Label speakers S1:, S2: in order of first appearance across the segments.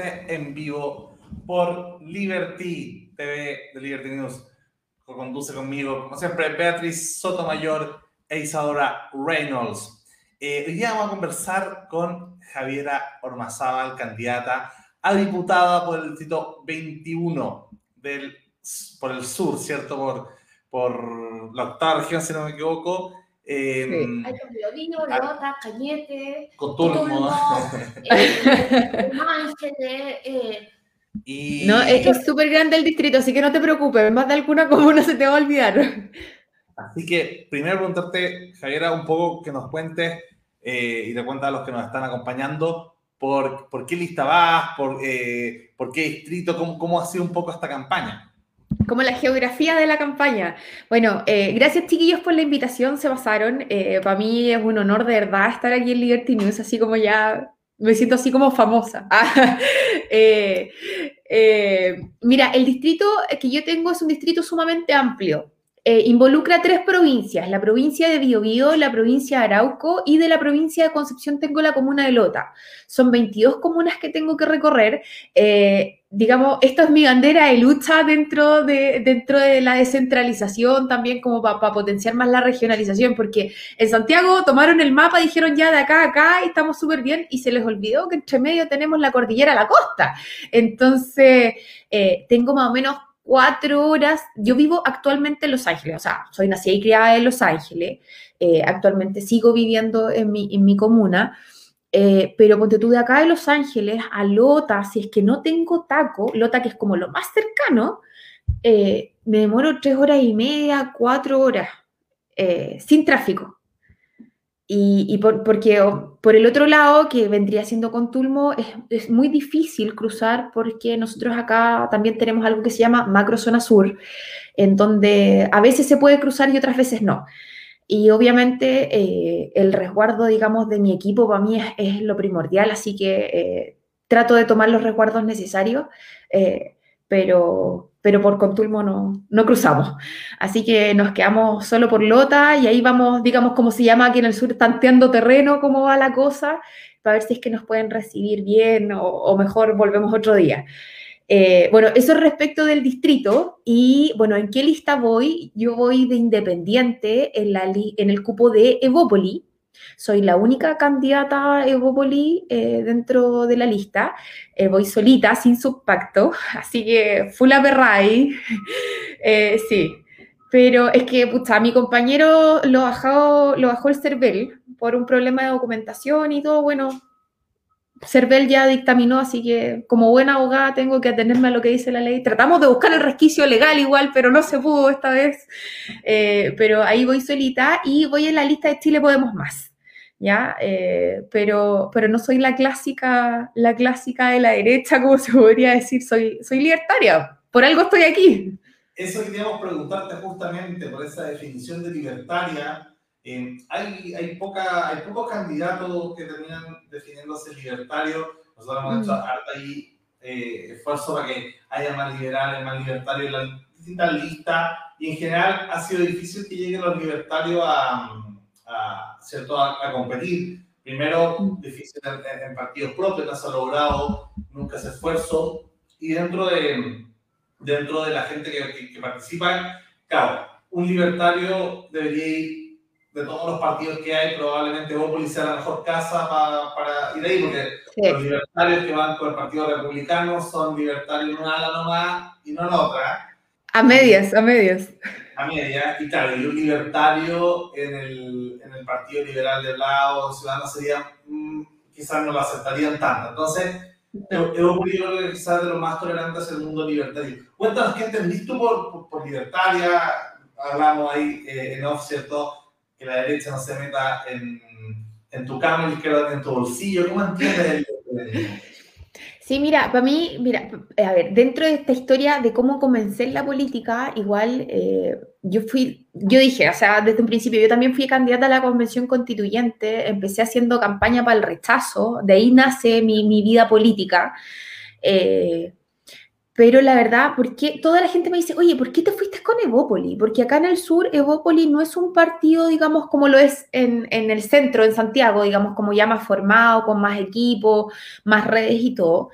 S1: en vivo por Liberty TV de Liberty News. Lo conduce conmigo, como siempre, Beatriz Sotomayor e Isadora Reynolds. Eh, hoy día vamos a conversar con Javiera Ormazábal, candidata a diputada por el distrito 21 del, por el sur, ¿cierto? Por, por la octava región, si no me equivoco.
S2: Eh, sí. Hay violino, lota, cañete,
S1: coturmo,
S2: eh, eh,
S3: y... No, es que es súper grande el distrito, así que no te preocupes, más de alguna comuna se te va a olvidar.
S1: Así que primero preguntarte, Javiera, un poco que nos cuentes eh, y te cuentas a los que nos están acompañando por, por qué lista vas, por, eh, por qué distrito, cómo, cómo ha sido un poco esta campaña
S3: como la geografía de la campaña. Bueno, eh, gracias chiquillos por la invitación, se pasaron. Eh, para mí es un honor de verdad estar aquí en Liberty News, así como ya me siento así como famosa. Eh, mira, el distrito que yo tengo es un distrito sumamente amplio. Eh, involucra tres provincias, la provincia de Biobío, la provincia de Arauco y de la provincia de Concepción tengo la comuna de Lota. Son 22 comunas que tengo que recorrer. Eh, digamos, esto es mi bandera de lucha dentro de, dentro de la descentralización, también como para potenciar más la regionalización, porque en Santiago tomaron el mapa, dijeron ya de acá a acá estamos súper bien, y se les olvidó que entre medio tenemos la cordillera, la costa. Entonces, eh, tengo más o menos cuatro horas. Yo vivo actualmente en Los Ángeles, o sea, soy nacida y criada en Los Ángeles. Eh, actualmente sigo viviendo en mi, en mi comuna. Eh, pero ponte tú de acá de Los Ángeles a Lota, si es que no tengo taco, Lota que es como lo más cercano, eh, me demoro tres horas y media, cuatro horas, sin tráfico. Y, por, porque por el otro lado, que vendría siendo con Tulmo, es, es, muy difícil cruzar porque nosotros acá también tenemos algo que se llama macrozona sur, en donde a veces se puede cruzar y otras veces no. Y obviamente eh, el resguardo, digamos, de mi equipo para mí es, lo primordial, así que eh, trato de tomar los resguardos necesarios, eh, pero, pero por Contulmo no, no cruzamos. Así que nos quedamos solo por Lota y ahí vamos, digamos, como se llama aquí en el sur, tanteando terreno, cómo va la cosa, para ver si es que nos pueden recibir bien o, mejor volvemos otro día. Eh, bueno, eso respecto del distrito y bueno, ¿en qué lista voy? Yo voy de independiente en, la, en el cupo de Evópoli, soy la única candidata Evopoli eh, dentro de la lista. Eh, voy solita, sin subpacto, así que full aperray. eh, sí, pero es que, pucha, mi compañero lo bajó, lo bajó el CERVEL por un problema de documentación y todo. Bueno, CERVEL ya dictaminó, así que como buena abogada tengo que atenerme a lo que dice la ley. Tratamos de buscar el resquicio legal igual, pero no se pudo esta vez. Eh, pero ahí voy solita y voy en la lista de Chile Podemos Más. ¿Ya? Eh, pero, pero no soy la clásica, la clásica de la derecha, como se podría decir, soy, soy libertaria, por algo estoy aquí.
S1: Eso queríamos preguntarte justamente por esa definición de libertaria. Eh, hay, hay, poca, hay pocos candidatos que terminan definiéndose libertarios. Nosotros hemos hecho mm. harta ahí, eh, esfuerzo para que haya más liberales, más libertarios en las distintas listas. Y en general ha sido difícil que lleguen los libertarios a, a, ¿cierto? a, competir. Primero, difícil en, partidos propios, no se ha logrado nunca ese esfuerzo. Y dentro de, dentro de la gente que, que, participa, claro, un libertario debería ir de todos los partidos que hay, probablemente Bópoli sea la mejor casa para, para ir ahí, porque los libertarios que van por el Partido Republicano son libertarios en una ala nomás y no en otra.
S3: A medias, a medias
S1: a media, y claro, y un libertario en el, en el Partido Liberal de lado, Ciudadanos sería, mm, quizás no lo aceptarían tanto. Entonces, he ocurrido que quizás de lo más tolerantes el mundo libertario. Cuéntanos qué entendiste tú por, por, libertaria, hablamos ahí eh, en off, ¿cierto? Que la derecha no se meta en, en tu cama la izquierda en tu bolsillo. ¿Cómo entiendes el,
S3: Sí, mira, para mí, mira, a ver, dentro de esta historia de cómo comencé en la política, igual eh, yo fui, yo dije, o sea, desde un principio, yo también fui candidata a la convención constituyente, empecé haciendo campaña para el rechazo, de ahí nace mi, mi vida política. Eh, pero la verdad, porque toda la gente me dice, oye, ¿por qué te fuiste con Evópoli? Porque acá en el sur, Evópoli no es un partido, digamos, como lo es en, en el centro, en Santiago, digamos, como ya más formado, con más equipo, más redes y todo.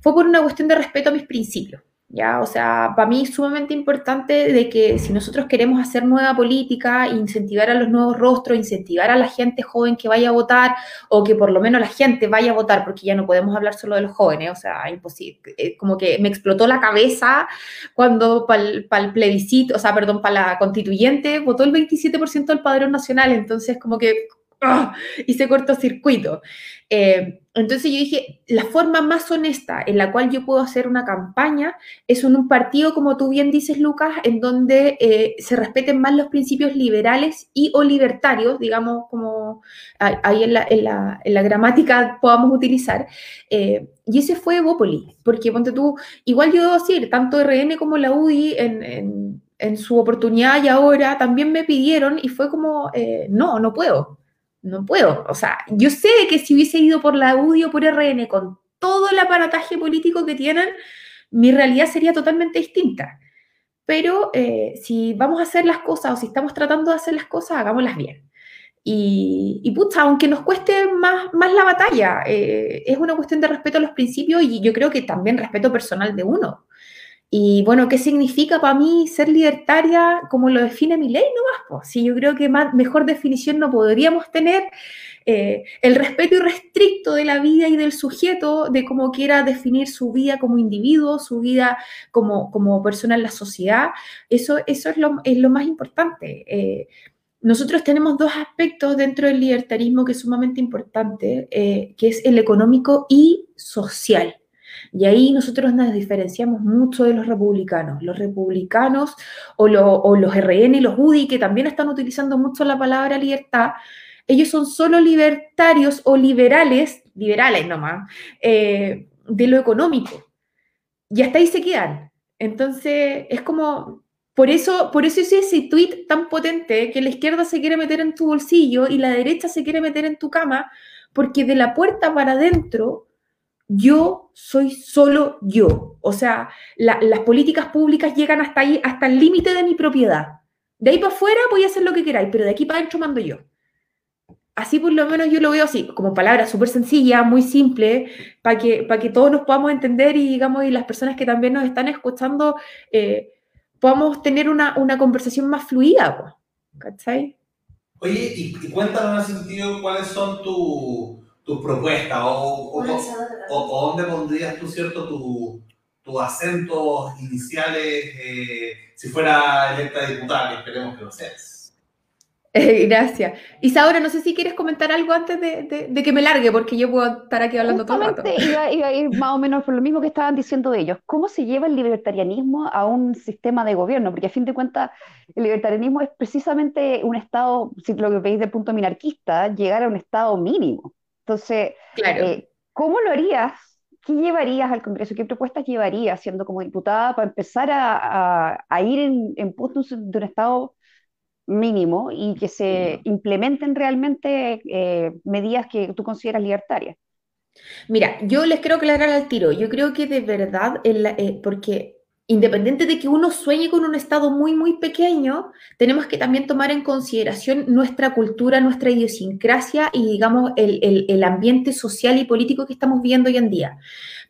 S3: Fue por una cuestión de respeto a mis principios. ¿Ya? O sea, para mí es sumamente importante de que si nosotros queremos hacer nueva política, incentivar a los nuevos rostros, incentivar a la gente joven que vaya a votar, o que por lo menos la gente vaya a votar, porque ya no podemos hablar solo de los jóvenes, o sea, imposible. Eh, como que me explotó la cabeza cuando para el, plebiscito, o sea, perdón, para la constituyente votó el 27% del padrón nacional, entonces como que ¡ah! hice cortocircuito. Eh, entonces yo dije, la forma más honesta en la cual yo puedo hacer una campaña es en un partido, como tú bien dices, Lucas, en donde eh, se respeten más los principios liberales y o libertarios, digamos, como ahí en la, gramática podamos utilizar. Eh, y ese fue Evópoli, porque ponte tú, igual yo debo decir, tanto RN como la UDI en, su oportunidad y ahora también me pidieron y fue como, eh, no, no puedo no puedo. O sea, yo sé que si hubiese ido por la UDI o por RN con todo el aparataje político que tienen, mi realidad sería totalmente distinta. Pero eh, si vamos a hacer las cosas o si estamos tratando de hacer las cosas, hagámoslas bien. Y, y pucha, aunque nos cueste más, más la batalla, eh, es una cuestión de respeto a los principios y yo creo que también respeto personal de uno. Y bueno, ¿qué significa para mí ser libertaria como lo define mi ley? No más, si yo creo que más, mejor definición no podríamos tener eh, el respeto irrestricto de la vida y del sujeto, de cómo quiera definir su vida como individuo, su vida como, como persona en la sociedad, eso, eso es, lo, es lo más importante. Eh, nosotros tenemos dos aspectos dentro del libertarismo que es sumamente importante, eh, que es el económico y social. Y ahí nosotros nos diferenciamos mucho de los republicanos. Los republicanos o, los RN y los UDI, que también están utilizando mucho la palabra libertad, ellos son solo libertarios o liberales, liberales nomás, eh, de lo económico. Y hasta ahí se quedan. Entonces, es como, por eso, por eso es ese tweet tan potente que la izquierda se quiere meter en tu bolsillo y la derecha se quiere meter en tu cama, porque de la puerta para adentro yo soy solo yo. O sea, las políticas públicas llegan hasta ahí, hasta el límite de mi propiedad. De ahí para afuera voy a hacer lo que queráis, pero de aquí para adentro mando yo. Así por lo menos yo lo veo así, como palabra súper sencilla, muy simple, para que, que todos nos podamos entender y digamos, y las personas que también nos están escuchando, eh, podamos tener una, conversación más fluida, ¿cachai?
S1: Oye, y, y cuéntanos en ese sentido cuáles son tus tus propuestas o, o, dónde pondrías tú, cierto, tus acentos iniciales eh, si fuera electa diputada, que esperemos que lo seas.
S3: gracias. Isaura, no sé si quieres comentar algo antes de, de, que me largue, porque yo puedo estar aquí hablando todo el rato.
S4: Iba, iba, a ir más o menos por lo mismo que estaban diciendo ellos. ¿Cómo se lleva el libertarianismo a un sistema de gobierno? Porque a fin de cuentas, el libertarianismo es precisamente un estado, si lo que veis de punto minarquista, llegar a un estado mínimo. Entonces, eh, ¿cómo lo harías? ¿Qué llevarías al Congreso? ¿Qué propuestas llevarías siendo como diputada para empezar a, ir en, en puntos de un Estado mínimo y que se implementen realmente eh, medidas que tú consideras libertarias?
S3: Mira, yo les quiero aclarar al tiro. Yo creo que de verdad, eh, porque independiente de que uno sueñe con un Estado muy, muy pequeño, tenemos que también tomar en consideración nuestra cultura, nuestra idiosincrasia y, digamos, el, ambiente social y político que estamos viviendo hoy en día.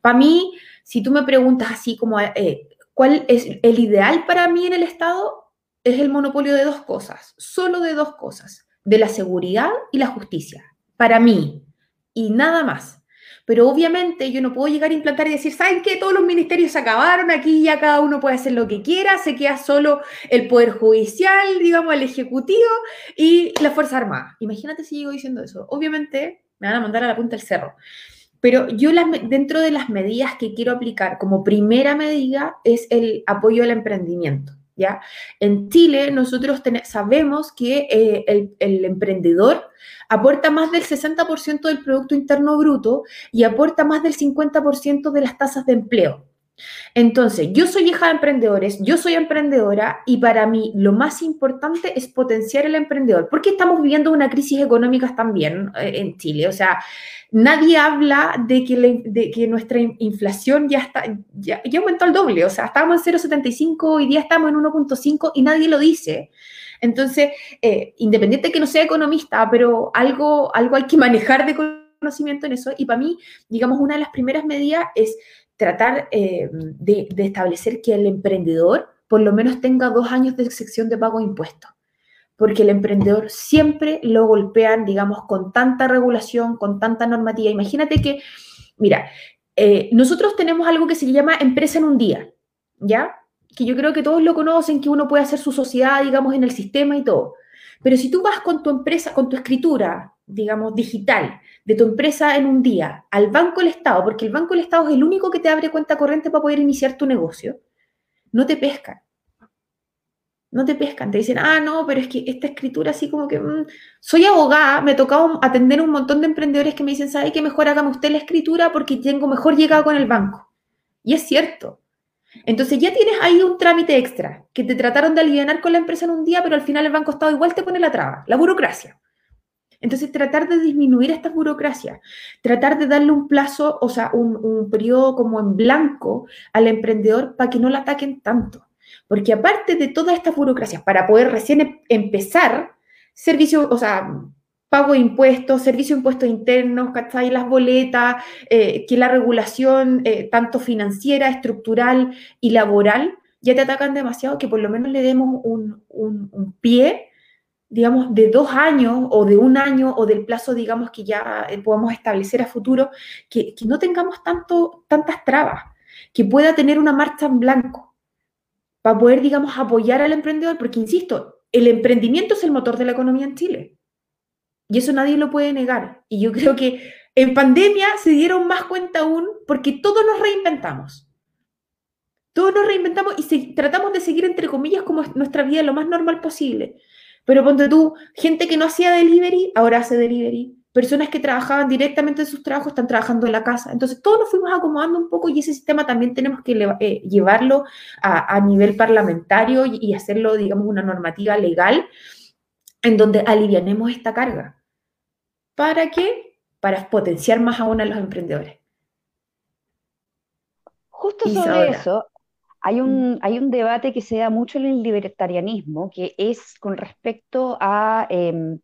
S3: Para mí, si tú me preguntas así como, eh, ¿cuál es el ideal para mí en el Estado? Es el monopolio de dos cosas, solo de dos cosas, de la seguridad y la justicia, para mí, y nada más. Pero obviamente yo no puedo llegar a implantar y decir, ¿saben qué? Todos los ministerios se acabaron, aquí ya cada uno puede hacer lo que quiera, se queda solo el Poder Judicial, digamos, el Ejecutivo y la Fuerza Armada. Imagínate si llego diciendo eso. Obviamente me van a mandar a la punta del cerro. Pero yo dentro de las medidas que quiero aplicar como primera medida es el apoyo al emprendimiento. En Chile nosotros sabemos que eh, el, emprendedor aporta más del 60% del Producto Interno Bruto y aporta más del 50% de las tasas de empleo. Entonces, yo soy hija de emprendedores, yo soy emprendedora y para mí lo más importante es potenciar el emprendedor, porque estamos viviendo una crisis económica también eh, en Chile. O sea, nadie habla de que, nuestra inflación ya, está, ya, aumentó al doble. O sea, estábamos en 0,75, hoy día estamos en 1,5 y nadie lo dice. Entonces, eh, independiente de que no sea economista, pero algo, algo hay que manejar de conocimiento en eso. Y para mí, digamos, una de las primeras medidas es tratar eh, de, establecer que el emprendedor por lo menos tenga dos años de excepción de pago de impuestos. Porque el emprendedor siempre lo golpean, digamos, con tanta regulación, con tanta normativa. Imagínate que, mira, eh, nosotros tenemos algo que se llama empresa en un día, ¿ya? Que yo creo que todos lo conocen, que uno puede hacer su sociedad, digamos, en el sistema y todo. Pero si tú vas con tu empresa, con tu escritura, digamos, digital, de tu empresa en un día al Banco del Estado, porque el Banco del Estado es el único que te abre cuenta corriente para poder iniciar tu negocio, no te pescan. No te pescan, te dicen, ah, no, pero es que esta escritura así como que, mm, soy abogada, me tocado atender un montón de emprendedores que me dicen, ¿sabe qué mejor hágame usted la escritura porque tengo mejor llegado con el banco? Y es cierto. Entonces ya tienes ahí un trámite extra que te trataron de aliviar con la empresa en un día, pero al final el Banco Estado igual te pone la traba, la burocracia. Entonces, tratar de disminuir estas burocracias, tratar de darle un plazo, o sea, un, periodo como en blanco al emprendedor para que no la ataquen tanto. Porque aparte de todas estas burocracias, para poder recién em, empezar, servicio, o sea, pago de impuestos, servicio de impuestos internos, ¿cachai? Las boletas, eh, que la regulación, eh, tanto financiera, estructural y laboral, ya te atacan demasiado, que por lo menos le demos un, un pie digamos, de dos años o de un año o del plazo, digamos, que ya eh, podamos establecer a futuro, que, no tengamos tanto, tantas trabas, que pueda tener una marcha en blanco para poder, digamos, apoyar al emprendedor, porque, insisto, el emprendimiento es el motor de la economía en Chile. Y eso nadie lo puede negar. Y yo creo que en pandemia se dieron más cuenta aún porque todos nos reinventamos. Todos nos reinventamos y tratamos de seguir, entre comillas, como nuestra vida lo más normal posible. Pero ponte tú, gente que no hacía delivery, ahora hace delivery. Personas que trabajaban directamente en sus trabajos están trabajando en la casa. Entonces, todos nos fuimos acomodando un poco y ese sistema también tenemos que eh, llevarlo a, nivel parlamentario y, hacerlo, digamos, una normativa legal en donde alivianemos esta carga. ¿Para qué? Para potenciar más aún a los emprendedores.
S4: Justo sobre eso, hay un, mm. hay un debate que se da mucho en el libertarianismo, que es con respecto a em,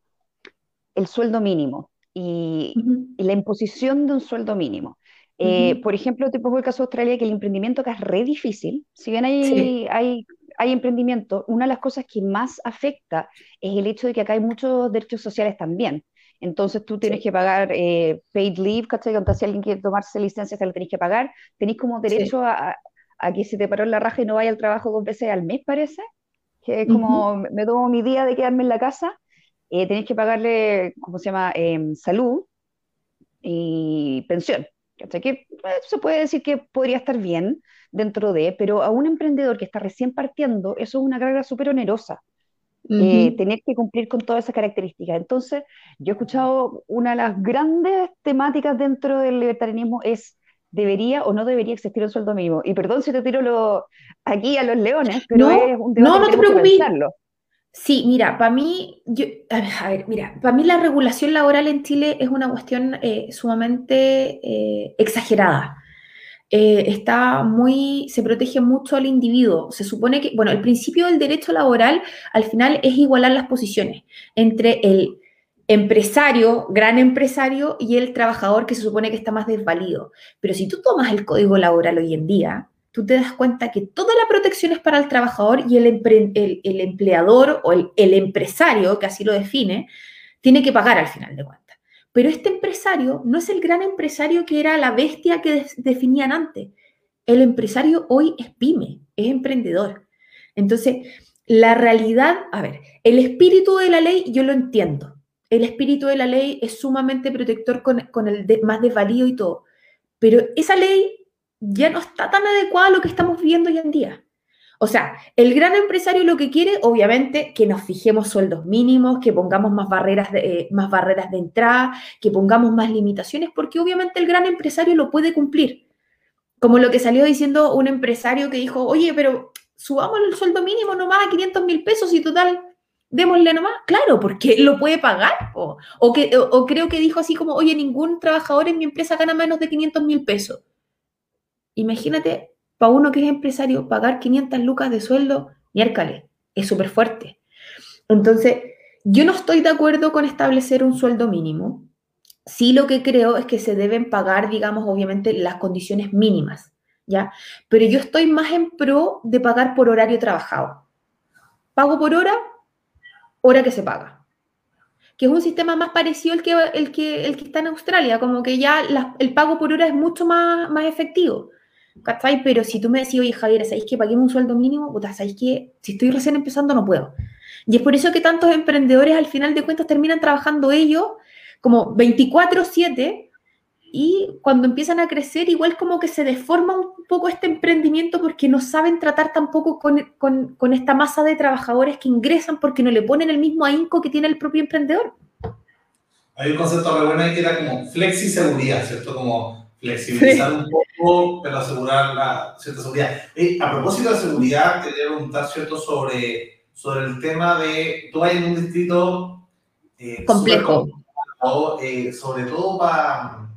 S4: el sueldo mínimo y, la imposición de un sueldo mínimo. Eh, por ejemplo, te pongo el caso de Australia, que el emprendimiento acá es re difícil. Si bien hay, hay, hay emprendimiento, una de las cosas que más afecta es el hecho de que acá hay muchos derechos sociales también. Entonces tú tienes que pagar eh, paid leave, ¿cachai? Entonces, si alguien quiere tomarse licencia, se lo tenéis que pagar. Tenéis como derecho a, aquí se te paró la raja y no vaya al trabajo dos veces al mes, parece, que es como me tomo mi día de quedarme en la casa, eh, tenéis que pagarle, ¿cómo se llama?, em, salud y pensión. Que eh, se puede decir que podría estar bien dentro de, pero a un emprendedor que está recién partiendo, eso es una carga súper onerosa. Eh, tener que cumplir con todas esas características. Entonces, yo he escuchado una de las grandes temáticas dentro del libertarianismo es debería o no debería existir un sueldo mínimo. Y perdón si te tiro lo, aquí a los leones, pero es un tema
S3: no, no te preocupes. Sí, mira, para mí, yo, a ver, mira, para mí la regulación laboral en Chile es una cuestión eh, sumamente eh, exagerada. Eh, está muy, se protege mucho al individuo. Se supone que, bueno, el principio del derecho laboral al final es igualar las posiciones entre el empresario, gran empresario y el trabajador que se supone que está más desvalido. Pero si tú tomas el código laboral hoy en día, tú te das cuenta que toda la protección es para el trabajador y el, el, empleador o el, empresario, que así lo define, tiene que pagar al final de cuentas. Pero este empresario no es el gran empresario que era la bestia que definían antes. El empresario hoy es pyme, es emprendedor. Entonces, la realidad, a ver, el espíritu de la ley yo lo entiendo el espíritu de la ley es sumamente protector con, el más desvalido y todo. Pero esa ley ya no está tan adecuada a lo que estamos viviendo hoy en día. O sea, el gran empresario lo que quiere, obviamente, que nos fijemos sueldos mínimos, que pongamos más barreras de, eh, más barreras de entrada, que pongamos más limitaciones, porque obviamente el gran empresario lo puede cumplir. como lo que salió diciendo un empresario que dijo, oye, pero subamos el sueldo mínimo nomás a 500 mil pesos y total, démosle nomás. Claro, porque lo puede pagar. O, o que, o, creo que dijo así como, oye, ningún trabajador en mi empresa gana menos de 500 mil pesos. Imagínate, para uno que es empresario, pagar 500 lucas de sueldo, miércoles, es súper fuerte. Entonces, yo no estoy de acuerdo con establecer un sueldo mínimo. Sí lo que creo es que se deben pagar, digamos, obviamente las condiciones mínimas, ¿ya? Pero yo estoy más en pro de pagar por horario trabajado. Pago por hora, hora que se paga. Que es un sistema más parecido al que, el que, el que está en Australia, como que ya el pago por hora es mucho más, más efectivo. Pero si tú me decís, oye Javier, ¿sabéis que paguemos un sueldo mínimo? Puta, ¿sabéis que si estoy recién empezando no puedo? Y es por eso que tantos emprendedores al final de cuentas terminan trabajando ellos como 24/7 y cuando empiezan a crecer igual como que se deforma un poco este emprendimiento porque no saben tratar tampoco con, con, con esta masa de trabajadores que ingresan porque no le ponen el mismo ahínco que tiene el propio emprendedor.
S1: Hay un concepto muy bueno que era como flexi seguridad, ¿cierto? Como flexibilizar un poco, pero asegurar la cierta seguridad. a propósito de seguridad, quería preguntar, ¿cierto? Sobre sobre el tema de, tú hay en un distrito
S3: eh, complejo,
S1: eh, sobre todo para,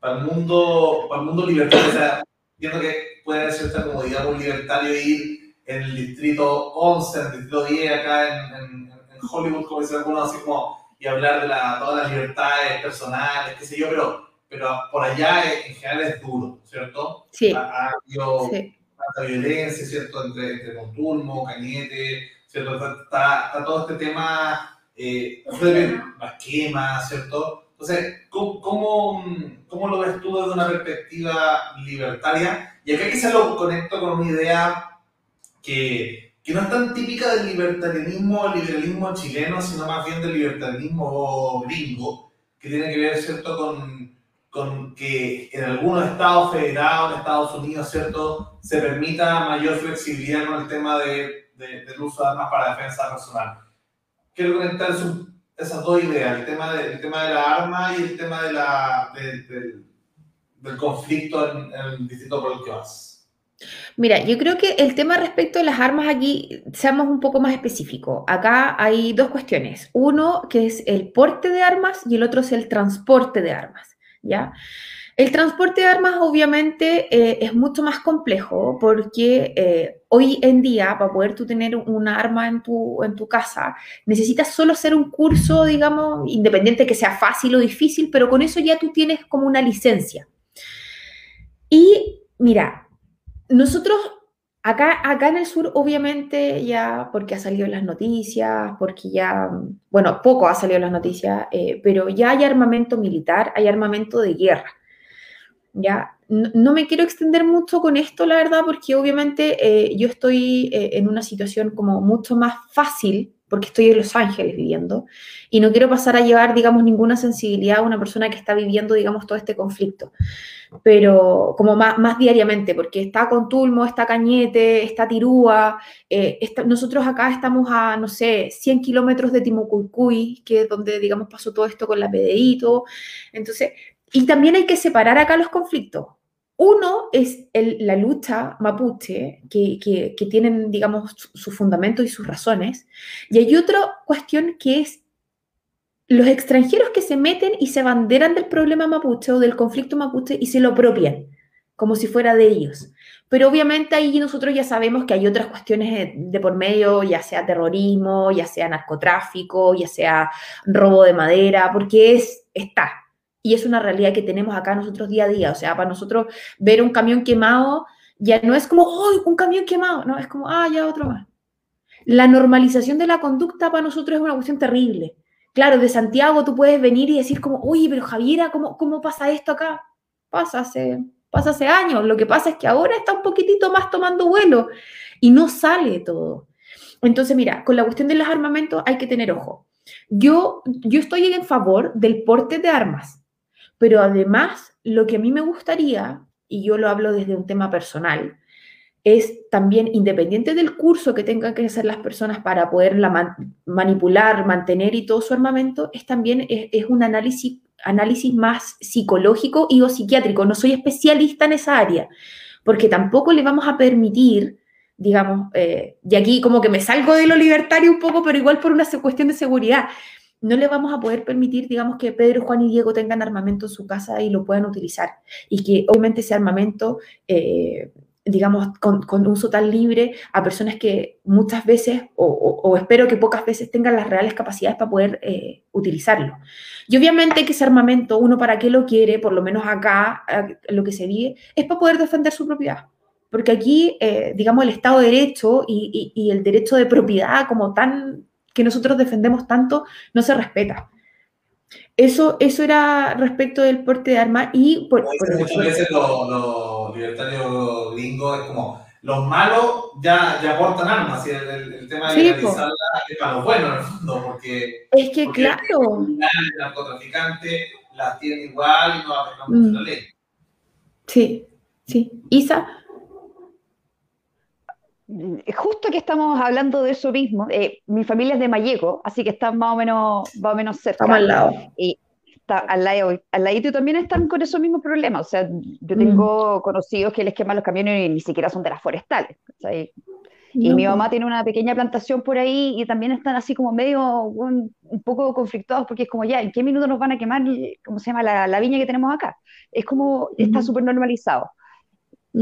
S1: para, el mundo, para el mundo libertario. O sea, entiendo que puede ser como, digamos, libertario ir en el distrito 11, en el distrito 10, acá en, en, Hollywood, como dicen algunos, así como, y hablar de la, todas las libertades personales, qué sé yo, pero, pero por allá en general es duro, ¿cierto?
S3: Sí.
S1: Ha, habido sí. tanta violencia, ¿cierto? Entre, entre Monturmo, Cañete, Está, todo este tema, eh, las quemas, ¿cierto? Entonces, ¿cómo, ¿cómo, lo ves tú desde una perspectiva libertaria? Y acá quizás lo conecto con una idea que, que no es tan típica del libertarianismo o liberalismo chileno, sino más bien del libertarianismo gringo, que tiene que ver, ¿cierto?, con, con que en algunos estados federados, en Estados Unidos, ¿cierto?, se permita mayor flexibilidad con el tema de del uso de armas para defensa personal. Quiero conectar esas dos ideas, el tema, de, el tema de la arma y el tema de del conflicto en, el distrito por el que vas.
S3: Mira, yo creo que el tema respecto a las armas aquí, seamos un poco más específicos. Acá hay dos cuestiones. Uno que es el porte de armas y el otro es el transporte de armas, ¿ya? El transporte de armas obviamente eh, es mucho más complejo porque eh, hoy en día para poder tú tener un arma en tu, en tu casa necesitas solo hacer un curso, digamos, independiente que sea fácil o difícil, pero con eso ya tú tienes como una licencia. Y mira, nosotros Acá, acá, en el sur, obviamente, ya porque ha salido las noticias, porque ya, bueno, poco ha salido las noticias, eh, pero ya hay armamento militar, hay armamento de guerra. ¿Ya? No, me quiero extender mucho con esto, la verdad, porque obviamente eh, yo estoy eh, en una situación como mucho más fácil, porque estoy en Los Ángeles viviendo, y no quiero pasar a llevar, digamos, ninguna sensibilidad a una persona que está viviendo, digamos, todo este conflicto, pero como más, más diariamente, porque está con Tulmo, está Cañete, está Tirúa, eh, nosotros acá estamos a, no sé, 100 kilómetros de Timocuycuy, que es donde, digamos, pasó todo esto con la PDI entonces y también hay que separar acá los conflictos. Uno es la lucha mapuche, que, tienen, digamos, su, fundamento y sus razones. Y hay otra cuestión que es los extranjeros que se meten y se banderan del problema mapuche o del conflicto mapuche y se lo apropian, como si fuera de ellos. Pero obviamente ahí nosotros ya sabemos que hay otras cuestiones de por medio, ya sea terrorismo, ya sea narcotráfico, ya sea robo de madera, porque es, está, y es una realidad que tenemos acá nosotros día a día. O sea, para nosotros ver un camión quemado ya no es como, ¡oh, un camión quemado! No, es como, ah, ya otro más. La normalización de la conducta para nosotros es una cuestión terrible. Claro, de Santiago tú puedes venir y decir como, oye, pero Javiera, ¿cómo, cómo pasa esto acá? Pasa hace, pasa hace años. Lo que pasa es que ahora está un poquitito más tomando vuelo y no sale todo. Entonces, mira, con la cuestión de los armamentos hay que tener ojo. Yo, yo estoy en favor del porte de armas. Pero además, lo que a mí me gustaría, y yo lo hablo desde un tema personal, es también, independiente del curso que tengan que hacer las personas para poder manipular, mantener y todo su armamento, es también es, un análisis análisis más psicológico y o psiquiátrico. No soy especialista en esa área, porque tampoco le vamos a permitir, digamos, eh, y aquí como que me salgo de lo libertario un poco, pero igual por una cuestión de seguridad, no le vamos a poder permitir, digamos, que Pedro, Juan y Diego tengan armamento en su casa y lo puedan utilizar. Y que obviamente ese armamento eh, digamos, con, uso tan libre a personas que muchas veces, o, espero que pocas veces tengan las reales capacidades para poder eh, utilizarlo. Y obviamente que ese armamento, uno para qué lo quiere, por lo menos acá, lo que se vive, es para poder defender su propiedad. Porque aquí, eh, digamos, el Estado de Derecho y, el derecho de propiedad como tan, que nosotros defendemos tanto, no se respeta. Eso, eso era respecto del porte de armas y... Por,
S1: muchas veces los libertarios gringos es como, los malos ya, ya portan armas y el, tema de legalizarla es para los buenos en el fondo, porque...
S3: Es que claro.
S1: El narcotraficante las tiene igual y no va a mm. la ley.
S3: Sí, sí. Isa,
S4: justo que estamos hablando de eso mismo, eh, mi familia es de Malleco, así que están más o menos, más o menos cerca.
S3: Estamos al lado.
S4: Y está al lado, al ladito también están con esos mismos problemas. O sea, yo tengo mm. conocidos que les queman los camiones y ni siquiera son de las forestales. Y mi mamá tiene una pequeña plantación por ahí y también están así como medio un, poco conflictuados porque es como ya, ¿en qué minuto nos van a quemar, cómo se llama, la, la viña que tenemos acá? Es como, está súper normalizado.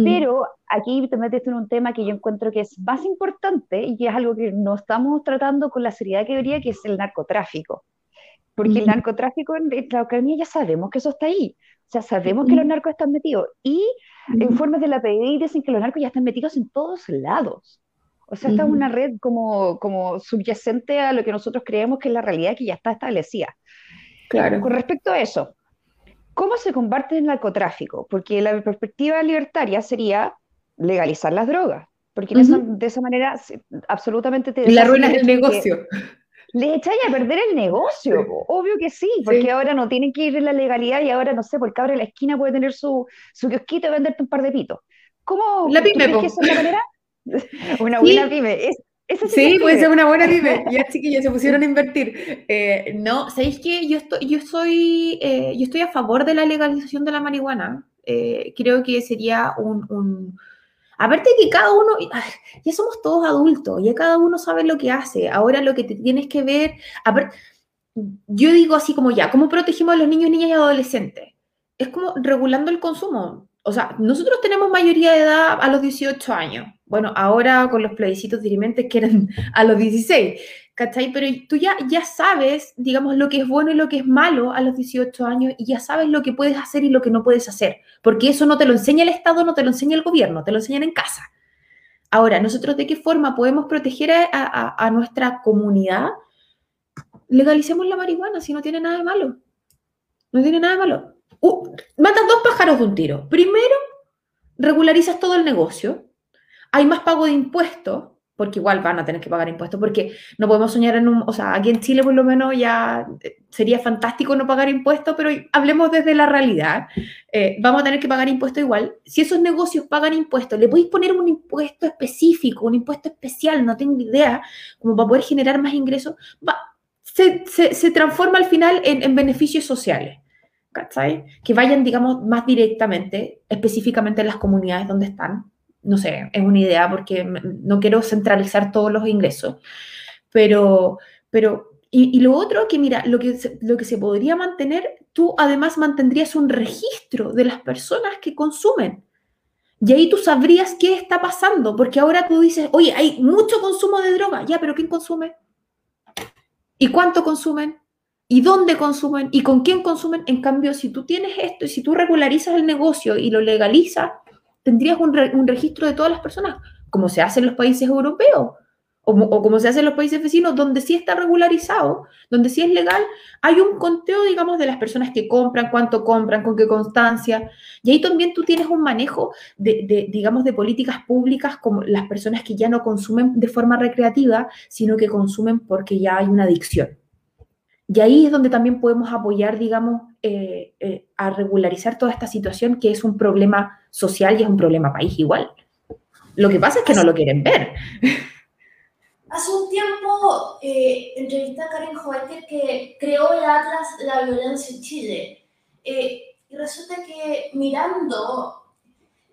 S4: Pero aquí te metes en un tema que yo encuentro que es más importante y que es algo que no estamos tratando con la seriedad que debería, que es el narcotráfico. Porque el narcotráfico en la Ucrania ya sabemos que eso está ahí. O sea, sabemos que los narcos están metidos. Y informes de la PDI dicen que los narcos ya están metidos en todos lados. O sea, esta es una red como, como subyacente a lo que nosotros creemos que es la realidad que ya está establecida.
S3: Claro.
S4: Con respecto a eso, ¿Cómo se combate el narcotráfico? Porque la perspectiva libertaria sería legalizar las drogas, porque de esa manera absolutamente
S3: te... La ruina del negocio.
S4: Le echáis a perder el negocio, obvio que sí, porque ahora no tienen que ir en la legalidad y ahora, no sé, por cabra en la esquina puede tener su, su kiosquito y venderte un par de pitos. ¿Cómo?
S3: La pyme,
S4: que es la manera? Una buena pyme. Es,
S3: sí, puede ser una buena pyme. Ya chiquillos se pusieron a invertir. Eh, no, ¿sabéis qué? Yo estoy, yo soy, eh, yo estoy a favor de la legalización de la marihuana. Eh, creo que sería un, un... Aparte que cada uno, ya somos todos adultos, ya cada uno sabe lo que hace. Ahora lo que te tienes que ver, yo digo así como ya, ¿cómo protegemos a los niños, niñas y adolescentes? Es como regulando el consumo. O sea, nosotros tenemos mayoría de edad a los 18 años bueno, ahora con los plebiscitos dirimentes que eran a los 16, ¿cachai? Pero tú ya, ya sabes, digamos, lo que es bueno y lo que es malo a los 18 años y ya sabes lo que puedes hacer y lo que no puedes hacer, porque eso no te lo enseña el Estado, no te lo enseña el gobierno, te lo enseñan en casa. Ahora, ¿nosotros de qué forma podemos proteger a, nuestra comunidad? Legalicemos la marihuana si no tiene nada de malo. No tiene nada de malo. Matas dos pájaros de un tiro. Primero, regularizas todo el negocio hay más pago de impuestos, porque igual van a tener que pagar impuestos, porque no podemos soñar en un, o sea, aquí en Chile por lo menos ya eh, sería fantástico no pagar impuestos, pero hablemos desde la realidad. Eh, vamos a tener que pagar impuestos igual. Si esos negocios pagan impuestos, le podéis poner un impuesto específico, un impuesto especial, no tengo idea, como para poder generar más ingresos, se, transforma al final en beneficios sociales. Que vayan, digamos, más directamente, específicamente en las comunidades donde están, no sé, es una idea porque no quiero centralizar todos los ingresos, pero, pero y, lo otro que mira, lo que, se, lo que se podría mantener, tú además mantendrías un registro de las personas que consumen. Y ahí tú sabrías qué está pasando, porque ahora tú dices, oye, hay mucho consumo de droga, ya, pero ¿quién consume? ¿Y cuánto consumen? ¿Y dónde consumen? ¿Y con quién consumen? En cambio, si tú tienes esto y si tú regularizas el negocio y lo legalizas, tendrías un, registro de todas las personas, como se hace en los países europeos o, como se hace en los países vecinos, donde sí está regularizado, donde sí es legal, hay un conteo, digamos, de las personas que compran, cuánto compran, con qué constancia. Y ahí también tú tienes un manejo de, digamos, de políticas públicas como las personas que ya no consumen de forma recreativa, sino que consumen porque ya hay una adicción. Y ahí es donde también podemos apoyar, digamos, eh, eh, a regularizar toda esta situación que es un problema social y es un problema país igual. Lo que pasa es que no lo quieren ver.
S2: Hace un tiempo eh, entrevisté a Karen Joaquín que creó el Atlas la Violencia en Chile. Eh, y resulta que mirando,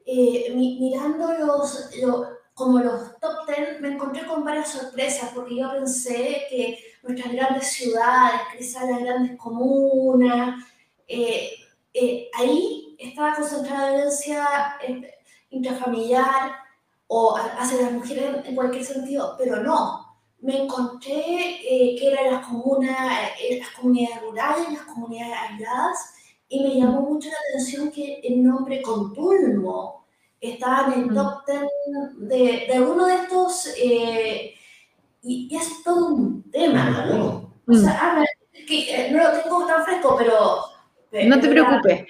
S2: eh, mirando los, como los top 10, me encontré con varias sorpresas porque yo pensé que nuestras grandes ciudades, quizás las grandes comunas, eh, eh, ahí estaba concentrada la violencia intrafamiliar o hacia las mujeres en cualquier sentido, pero no. Me encontré eh, que eran las comunas, las comunidades rurales, las comunidades aisladas, y me llamó mucho la atención que el nombre Contulmo estaba en el top 10 de, de uno de estos, y, y, es todo un tema. ¿no? O sea, que, no lo tengo tan fresco, pero
S3: no te preocupes.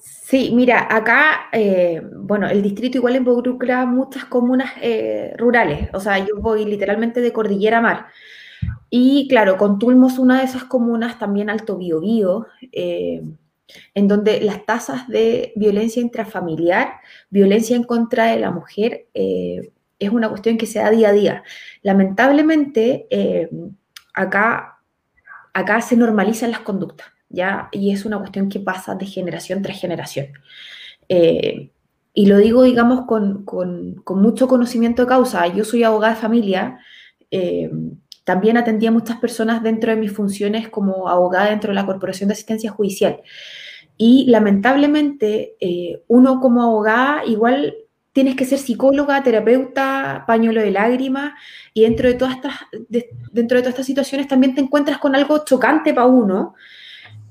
S3: Sí, mira, acá, eh, bueno, el distrito igual involucra muchas comunas eh, rurales, o sea, yo voy literalmente de Cordillera a Mar. Y claro, Contulmos, una de esas comunas, también Alto Biobío, eh, en donde las tasas de violencia intrafamiliar, violencia en contra de la mujer, es una cuestión que se da día a día. Lamentablemente, acá, acá se normalizan las conductas. ¿ya? Y es una cuestión que pasa de generación tras generación. Eh, y lo digo, digamos, con, mucho conocimiento de causa. Yo soy abogada de familia, eh, también atendía a muchas personas dentro de mis funciones como abogada dentro de la Corporación de Asistencia Judicial. Y lamentablemente, eh, uno como abogada igual tienes que ser psicóloga, terapeuta, pañuelo de lágrimas, y dentro de todas estas, dentro de todas estas situaciones también te encuentras con algo chocante para uno,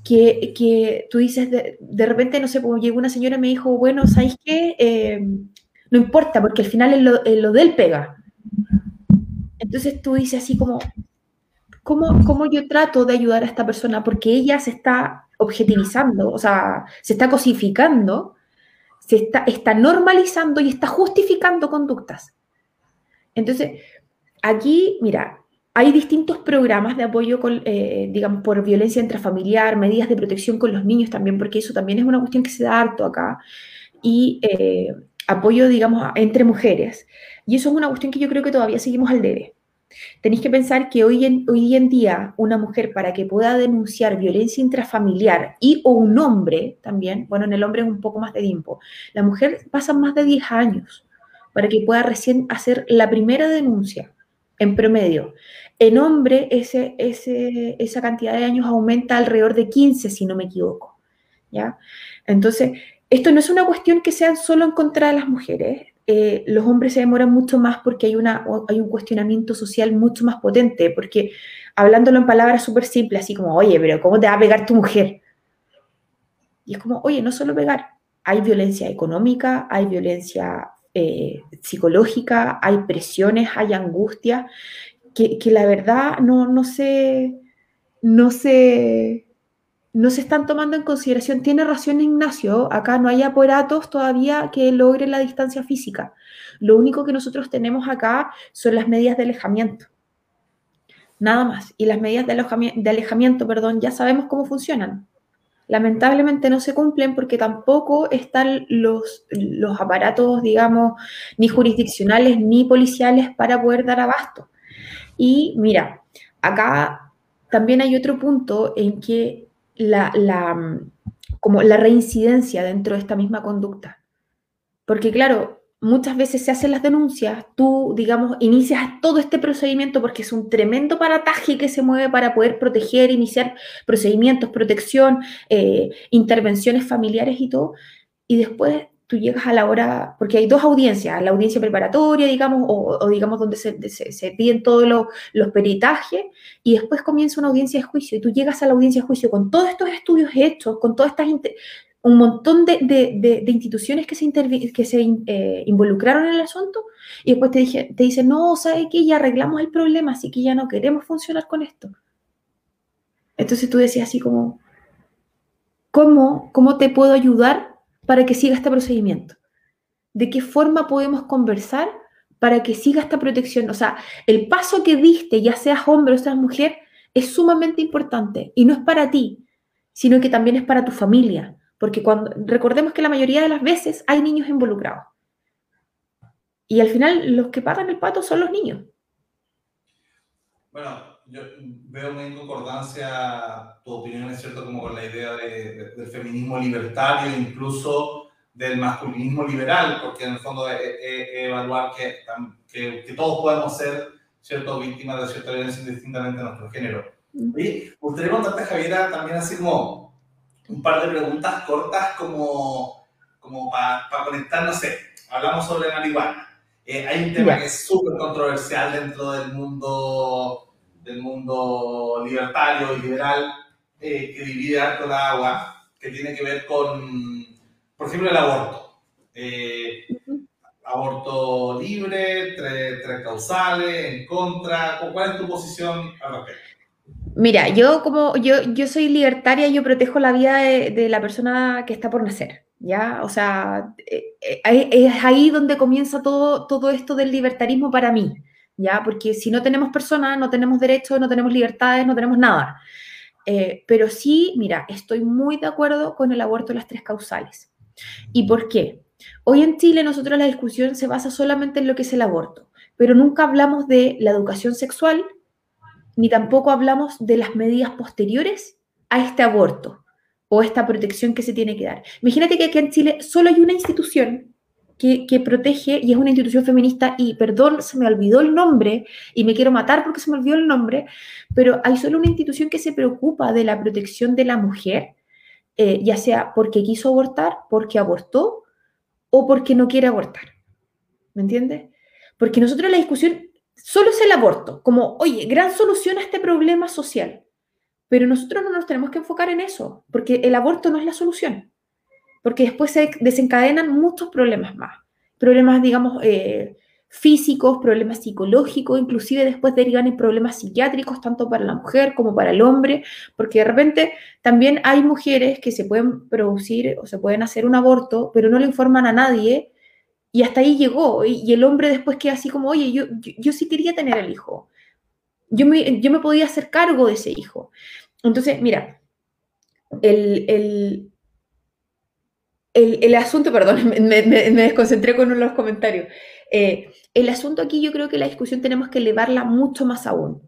S3: que, que tú dices, de, de, repente, no sé, como llegó una señora y me dijo, bueno, ¿sabes qué? Eh, no importa, porque al final es lo, es lo de él pega. Entonces tú dices así como, ¿cómo, ¿cómo yo trato de ayudar a esta persona? Porque ella se está objetivizando, o sea, se está cosificando, se está, normalizando y está justificando conductas. Entonces, aquí, mira, hay distintos programas de apoyo, con, eh, digamos, por violencia intrafamiliar, medidas de protección con los niños también, porque eso también es una cuestión que se da harto acá, y eh, apoyo, digamos, entre mujeres. Y eso es una cuestión que yo creo que todavía seguimos al debe. Tenéis que pensar que hoy en, día una mujer para que pueda denunciar violencia intrafamiliar y o un hombre también, bueno, en el hombre es un poco más de tiempo, la mujer pasa más de 10 años para que pueda recién hacer la primera denuncia en promedio. En hombre, ese, esa cantidad de años aumenta alrededor de 15, si no me equivoco. ¿ya? Entonces, esto no es una cuestión que sea solo en contra de las mujeres. Eh, los hombres se demoran mucho más porque hay, una, hay un cuestionamiento social mucho más potente, porque hablándolo en palabras súper simples, así como, oye, pero ¿cómo te va a pegar tu mujer? Y es como, oye, no solo pegar, hay violencia económica, hay violencia eh, psicológica, hay presiones, hay angustia, que, la verdad no, no, se, no, se, no se están tomando en consideración. Tiene razón Ignacio, acá no hay aparatos todavía que logren la distancia física. Lo único que nosotros tenemos acá son las medidas de alejamiento. Nada más. Y las medidas de alejamiento, de alejamiento perdón, ya sabemos cómo funcionan. Lamentablemente no se cumplen porque tampoco están los, los aparatos, digamos, ni jurisdiccionales ni policiales para poder dar abasto. Y mira, acá también hay otro punto en que la, como la reincidencia dentro de esta misma conducta. Porque claro, muchas veces se hacen las denuncias, tú, digamos, inicias todo este procedimiento porque es un tremendo parataje que se mueve para poder proteger, iniciar procedimientos, protección, eh, intervenciones familiares y todo, y después tú llegas a la hora, porque hay dos audiencias, la audiencia preparatoria, digamos, o, digamos donde se, se, piden todos los, peritajes, y después comienza una audiencia de juicio, y tú llegas a la audiencia de juicio con todos estos estudios hechos, con todas estas, un montón de, de, de, instituciones que se, que se eh, involucraron en el asunto, y después te, dije, te dicen, no, ¿sabes qué? Ya arreglamos el problema, así que ya no queremos funcionar con esto. Entonces tú decías así como, ¿cómo, cómo te puedo ayudar para que siga este procedimiento? ¿De qué forma podemos conversar para que siga esta protección? O sea, el paso que diste, ya seas hombre o seas mujer, es sumamente importante y no es para ti, sino que también es para tu familia, porque cuando recordemos que la mayoría de las veces hay niños involucrados. Y al final los que pagan el pato son los niños.
S1: Bueno, yo veo muy en concordancia tu opinión, es cierto, como con la idea de, del feminismo libertario, incluso del masculinismo liberal, porque en el fondo es, evaluar que, que, que, todos podemos ser, ¿cierto?, víctimas de cierta violencia indistintamente de nuestro género. Y me gustaría contarte, Javiera, también así como un par de preguntas cortas como, como para pa conectar, no sé, hablamos sobre marihuana. Eh, hay un tema que es súper controversial dentro del mundo, del mundo libertario y liberal, eh, que divide harto el agua, que tiene que ver con, por ejemplo, el aborto. Eh, aborto libre, tres, tres, causales, en contra. ¿Cuál es tu posición al respecto?
S3: Mira, yo como yo, yo soy libertaria, yo protejo la vida de, de la persona que está por nacer. ¿ya? O sea, eh, eh, es ahí donde comienza todo, todo esto del libertarismo para mí, ¿ya? Porque si no tenemos personas, no tenemos derechos, no tenemos libertades, no tenemos nada. Eh, pero sí, mira, estoy muy de acuerdo con el aborto de las tres causales. ¿Y por qué? Hoy en Chile nosotros la discusión se basa solamente en lo que es el aborto, pero nunca hablamos de la educación sexual, ni tampoco hablamos de las medidas posteriores a este aborto o esta protección que se tiene que dar. Imagínate que aquí en Chile solo hay una institución que, protege y es una institución feminista y perdón, se me olvidó el nombre y me quiero matar porque se me olvidó el nombre, pero hay solo una institución que se preocupa de la protección de la mujer, eh, ya sea porque quiso abortar, porque abortó o porque no quiere abortar. ¿Me entiendes? Porque nosotros la discusión solo es el aborto, como, oye, gran solución a este problema social. Pero nosotros no nos tenemos que enfocar en eso, porque el aborto no es la solución, porque después se desencadenan muchos problemas más, problemas, digamos, eh, físicos, problemas psicológicos, inclusive después derivan en problemas psiquiátricos, tanto para la mujer como para el hombre, porque de repente también hay mujeres que se pueden producir o se pueden hacer un aborto, pero no le informan a nadie y hasta ahí llegó, y, el hombre después queda así como, oye, yo, yo, yo sí quería tener el hijo, yo me, yo me podía hacer cargo de ese hijo. Entonces, mira, el, el, el, asunto, perdón, me, me, desconcentré con uno los comentarios. Eh, el asunto aquí yo creo que la discusión tenemos que elevarla mucho más aún.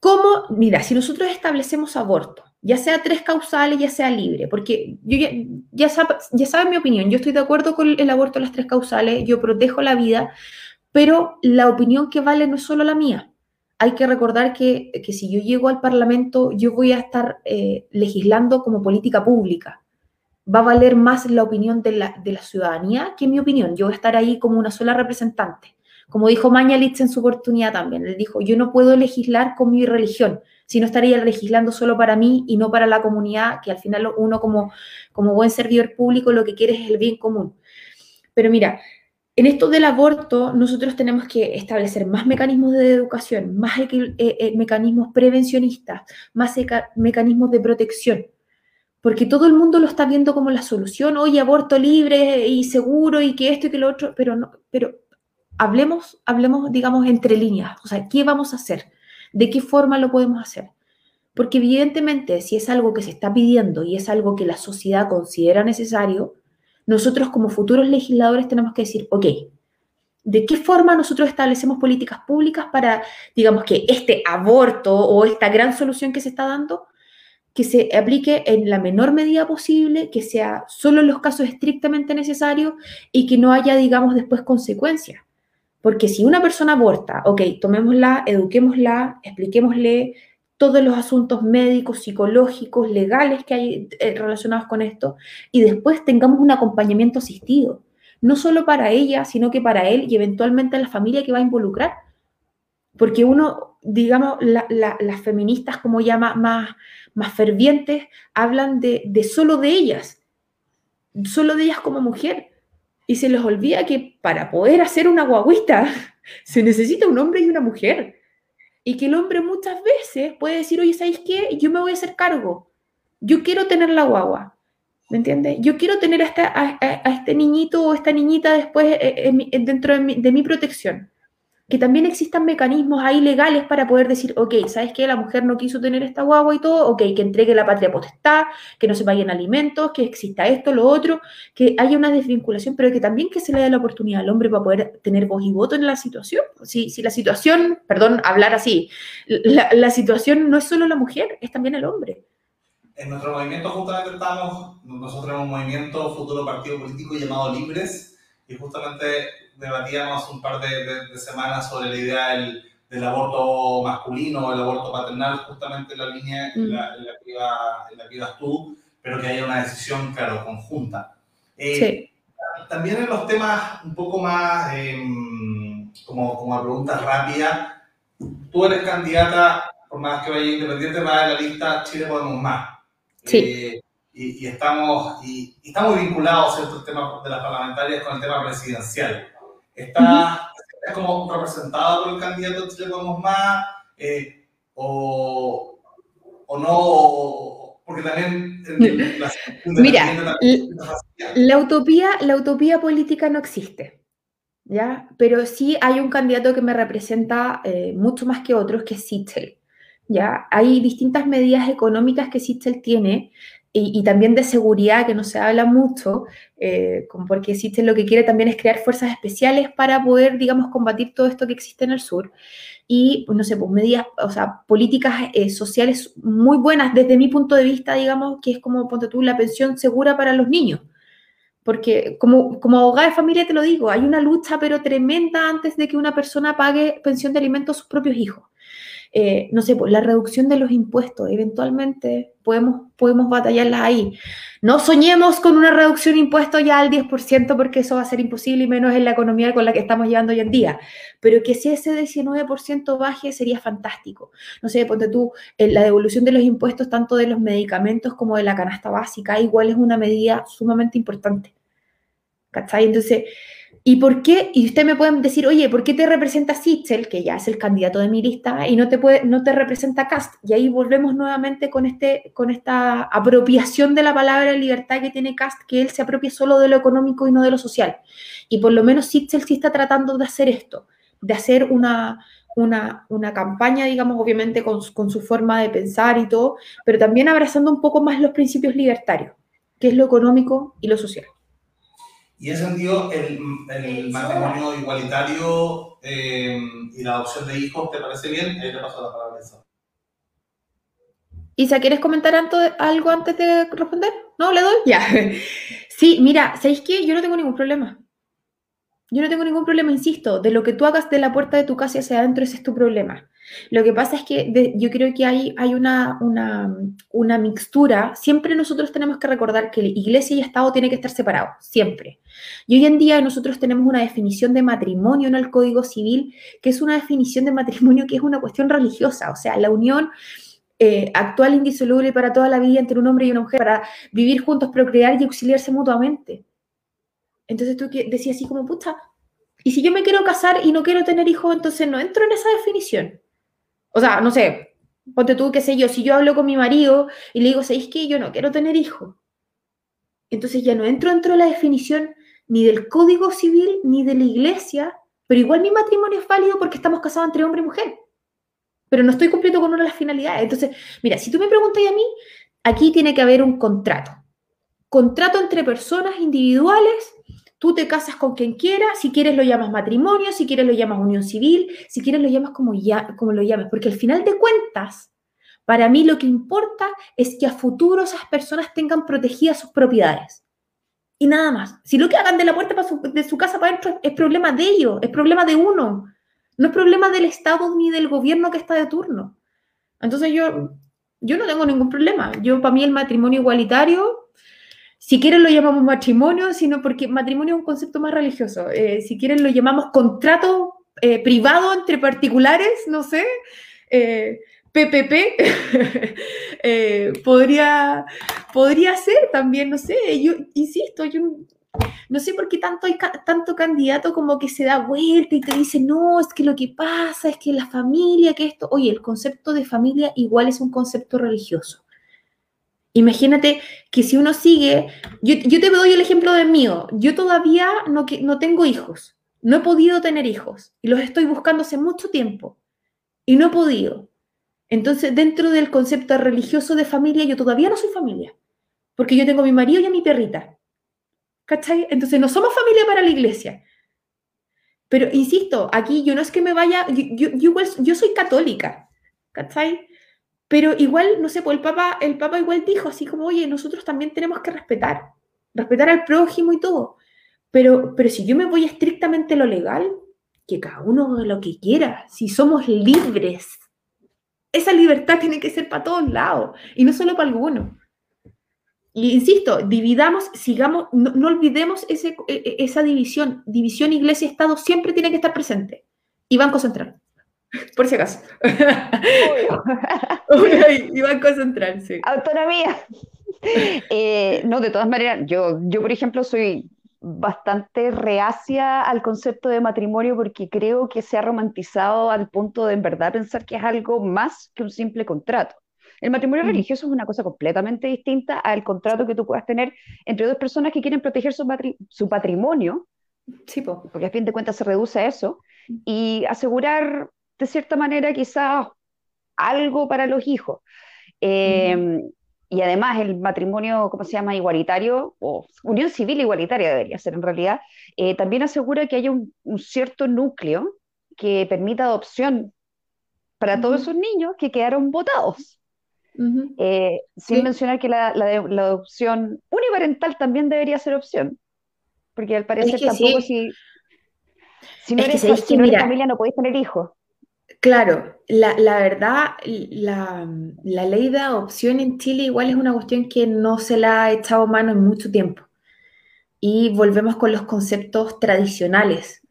S3: ¿Cómo? Mira, si nosotros establecemos aborto, ya sea tres causales, ya sea libre, porque yo ya, ya, ya saben mi opinión, yo estoy de acuerdo con el aborto de las tres causales, yo protejo la vida, pero la opinión que vale no es solo la mía hay que recordar que, que, si yo llego al Parlamento, yo voy a estar eh, legislando como política pública. Va a valer más la opinión de la, de la, ciudadanía que mi opinión. Yo voy a estar ahí como una sola representante. Como dijo Mañalitz en su oportunidad también, él dijo, yo no puedo legislar con mi religión, sino estaría legislando solo para mí y no para la comunidad, que al final uno como, como buen servidor público lo que quiere es el bien común. Pero mira, en esto del aborto, nosotros tenemos que establecer más mecanismos de educación, más eh, eh, mecanismos prevencionistas, más mecanismos de protección, porque todo el mundo lo está viendo como la solución, hoy aborto libre y seguro y que esto y que lo otro, pero no, pero hablemos, hablemos, digamos, entre líneas, o sea, ¿qué vamos a hacer? ¿De qué forma lo podemos hacer? Porque evidentemente, si es algo que se está pidiendo y es algo que la sociedad considera necesario, nosotros como futuros legisladores tenemos que decir, ok, ¿de qué forma nosotros establecemos políticas públicas para, digamos, que este aborto o esta gran solución que se está dando, que se aplique en la menor medida posible, que sea solo en los casos estrictamente necesarios y que no haya, digamos, después consecuencias? Porque si una persona aborta, ok, tomémosla, eduquémosla, expliquémosle, todos los asuntos médicos, psicológicos, legales que hay eh, relacionados con esto, y después tengamos un acompañamiento asistido, no solo para ella, sino que para él y eventualmente a la familia que va a involucrar. Porque uno, digamos, las feministas como ya más, más, fervientes, hablan de, de solo de ellas, solo de ellas como mujer. Y se les olvida que para poder hacer una guaguita se necesita un hombre y una mujer. Y que el hombre muchas veces puede decir, oye, ¿sabéis qué? Yo me voy a hacer cargo. Yo quiero tener la guagua. ¿Me entiendes? Yo quiero tener a, a, este niñito o esta niñita después eh, dentro de mi, de mi, protección. Que también existan mecanismos ahí legales para poder decir, ok, ¿sabes qué? La mujer no quiso tener esta guagua y todo, ok, que entregue la patria potestad, que no se paguen alimentos, que exista esto, lo otro, que haya una desvinculación, pero que también que se le dé la oportunidad al hombre para poder tener voz y voto en la situación. Si, si la situación, perdón, hablar así, la, la situación no es solo la mujer, es también el hombre.
S1: En nuestro movimiento justamente estamos, nosotros tenemos un movimiento futuro partido político llamado Libres y justamente debatíamos un par de, semanas sobre la idea del, del, aborto masculino el aborto paternal, justamente en la línea en, la, en, la que iba, en, la, que ibas tú, pero que haya una decisión, claro, conjunta. Eh, sí. También en los temas un poco más, eh, como, como a preguntas rápidas, tú eres candidata, por más que vaya independiente, para la lista Chile Podemos Más.
S3: Sí. Eh,
S1: y, y, estamos, y, y, estamos vinculados, ¿cierto?, temas de las parlamentarias con el tema presidencial está, uh como representada por el candidato Chile Podemos Más, eh, o, o, no, porque también...
S3: La, Mira, la, utopía, la utopía política no existe. ¿Ya? Pero sí hay un candidato que me representa eh, mucho más que otros, que es Sichel. ¿Ya? Hay distintas medidas económicas que Sichel tiene y, también de seguridad, que no se habla mucho, eh, porque existe lo que quiere también es crear fuerzas especiales para poder, digamos, combatir todo esto que existe en el sur. Y, no sé, pues medidas, o sea, políticas eh, sociales muy buenas desde mi punto de vista, digamos, que es como, ponte tú, la pensión segura para los niños. Porque como, como abogada de familia te lo digo, hay una lucha pero tremenda antes de que una persona pague pensión de alimentos a sus propios hijos. Eh, no sé, pues la reducción de los impuestos, eventualmente podemos, podemos batallarlas ahí. No soñemos con una reducción de impuestos ya al 10% porque eso va a ser imposible y menos en la economía con la que estamos llevando hoy en día, pero que si ese 19% baje sería fantástico. No sé, ponte tú, la devolución de los impuestos tanto de los medicamentos como de la canasta básica, igual es una medida sumamente importante. ¿Cachai? Entonces, ¿Y por qué? Y usted me puede decir, oye, ¿por qué te representa Sichel, que ya es el candidato de mi lista, y no te, puede, no te representa Cast? Y ahí volvemos nuevamente con, este, con esta apropiación de la palabra libertad que tiene Cast, que él se apropia solo de lo económico y no de lo social. Y por lo menos Sichel sí está tratando de hacer esto, de hacer una, una, una campaña, digamos, obviamente con, con su forma de pensar y todo, pero también abrazando un poco más los principios libertarios, que es lo económico y lo social.
S1: Y en ese sentido, el, el matrimonio igualitario eh, y la adopción de hijos, ¿te parece bien? Ahí le paso la palabra a eso.
S3: Isa, ¿quieres comentar algo antes de responder? ¿No? ¿Le doy? Ya. Sí, mira, ¿sabéis qué? Yo no tengo ningún problema. Yo no tengo ningún problema, insisto, de lo que tú hagas de la puerta de tu casa hacia adentro, ese es tu problema. Lo que pasa es que yo creo que hay, una, una, una, mixtura. Siempre nosotros tenemos que recordar que iglesia y Estado tienen que estar separados, siempre. Y hoy en día nosotros tenemos una definición de matrimonio en el Código Civil, que es una definición de matrimonio que es una cuestión religiosa, o sea, la unión eh, actual indisoluble para toda la vida entre un hombre y una mujer, para vivir juntos, procrear y auxiliarse mutuamente. Entonces tú decías así como, puta, y si yo me quiero casar y no quiero tener hijos, entonces no entro en esa definición. O sea, no sé, ponte tú, qué sé yo, si yo hablo con mi marido y le digo, ¿sabéis qué? Yo no quiero tener hijos. Entonces ya no entro dentro de la definición ni del código civil ni de la iglesia, pero igual mi matrimonio es válido porque estamos casados entre hombre y mujer. Pero no estoy cumpliendo con una de las finalidades. Entonces, mira, si tú me preguntas a mí, aquí tiene que haber un contrato. Contrato entre personas individuales Tú te casas con quien quieras, si quieres lo llamas matrimonio, si quieres lo llamas unión civil, si quieres lo llamas como, como lo llames, porque al final de cuentas, para mí lo que importa es que a futuro esas personas tengan protegidas sus propiedades. Y nada más. Si lo que hagan de la puerta de su casa para adentro es problema de ellos, es problema de uno. No es problema del Estado ni del gobierno que está de turno. Entonces yo, yo no tengo ningún problema. Yo, para mí, el matrimonio igualitario si quieren lo llamamos matrimonio, sino porque matrimonio es un concepto más religioso. Eh, si quieren lo llamamos contrato eh, privado entre particulares, no sé, PPP, eh, podría, podría ser también, no sé, yo insisto, yo no sé por qué tanto hay tanto candidato como que se da vuelta y te dice, no, es que lo que pasa es que la familia, que esto, oye, el concepto de familia igual es un concepto religioso. Imagínate que si uno sigue, yo, te doy el ejemplo de mío, yo todavía no, no tengo hijos, no he podido tener hijos y los estoy buscando hace mucho tiempo y no he podido. Entonces, dentro del concepto religioso de familia, yo todavía no soy familia, porque yo tengo a mi marido y a mi perrita. ¿Cachai? Entonces, no somos familia para la iglesia. Pero, insisto, aquí yo no es que me vaya, yo, yo, soy católica, ¿cachai? Pero igual, no sé, pues el Papa, el Papa igual dijo así como, oye, nosotros también tenemos que respetar, respetar al prójimo y todo. Pero, pero si yo me voy estrictamente a lo legal, que cada uno haga lo que quiera, si somos libres, esa libertad tiene que ser para todos lados y no solo para algunos. Y insisto, dividamos, sigamos, no, olvidemos ese, e, e, esa división. División iglesia-estado siempre tiene que estar presente. Y Banco Central, por si acaso. y Banco Central, sí.
S4: Autonomía. Eh, no, de todas maneras, yo, yo, por ejemplo, soy bastante reacia al concepto de matrimonio porque creo que se ha romantizado al punto de en verdad pensar que es algo más que un simple contrato. El matrimonio mm. religioso es una cosa completamente distinta al contrato que tú puedas tener entre dos personas que quieren proteger su, su patrimonio, sí, porque a fin de cuentas se reduce a eso, y asegurar de cierta manera quizás algo para los hijos. Eh, y además el matrimonio, ¿cómo se llama?, igualitario, o unión civil igualitaria debería ser en realidad, eh, también asegura que haya un, cierto núcleo que permita adopción para todos esos niños que quedaron votados. Eh, sin mencionar que la, adopción uniparental también debería ser opción, porque al parecer tampoco si, si no eres, si no eres familia no podéis tener hijos.
S3: Claro, la, verdad, la, ley de adopción en Chile igual es una cuestión que no se la ha echado mano en mucho tiempo. Y volvemos con los conceptos tradicionales.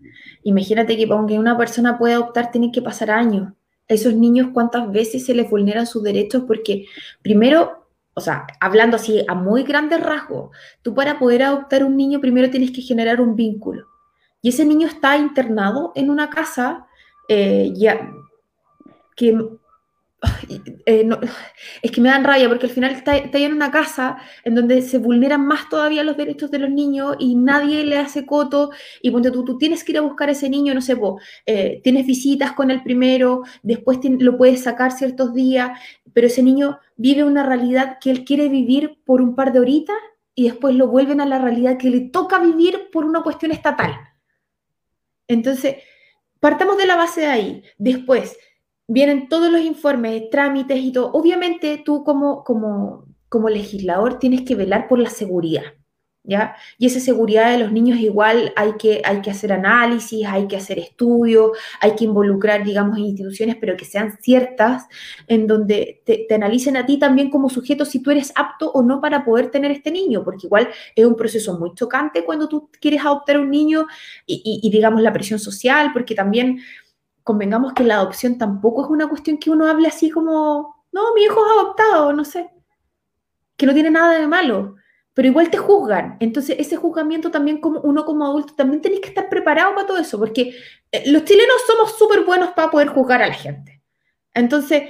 S3: Imagínate que para que una persona pueda adoptar tiene que pasar años. A esos niños cuántas veces se les vulneran sus derechos porque primero, o sea, hablando así a muy grandes rasgos, tú para poder adoptar un niño primero tienes que generar un vínculo. Y ese niño está internado en una casa eh, ya, que eh, es que me dan rabia porque al final está, en una casa en donde se vulneran más todavía los derechos de los niños y nadie le hace coto y ponte tú, tú tienes que ir a buscar a ese niño, no sé, vos, eh, tienes visitas con el primero, después lo puedes sacar ciertos días, pero ese niño vive una realidad que él quiere vivir por un par de horitas y después lo vuelven a la realidad que le toca vivir por una cuestión estatal. Entonces, Partamos de la base de ahí. Después vienen todos los informes, trámites y todo. Obviamente tú como, como, como legislador tienes que velar por la seguridad. ¿Ya? Y esa seguridad de los niños igual hay que, hay que hacer análisis, hay que hacer estudios, hay que involucrar, digamos, instituciones, pero que sean ciertas, en donde te, analicen a ti también como sujeto si tú eres apto o no para poder tener este niño, porque igual es un proceso muy chocante cuando tú quieres adoptar un niño y, y digamos, la presión social, porque también convengamos que la adopción tampoco es una cuestión que uno hable así como, no, mi hijo es adoptado, no sé, que no tiene nada de malo pero igual te juzgan. Entonces, ese juzgamiento también como uno como adulto, también tenés que estar preparado para todo eso, porque eh, los chilenos somos súper buenos para poder juzgar a la gente. Entonces,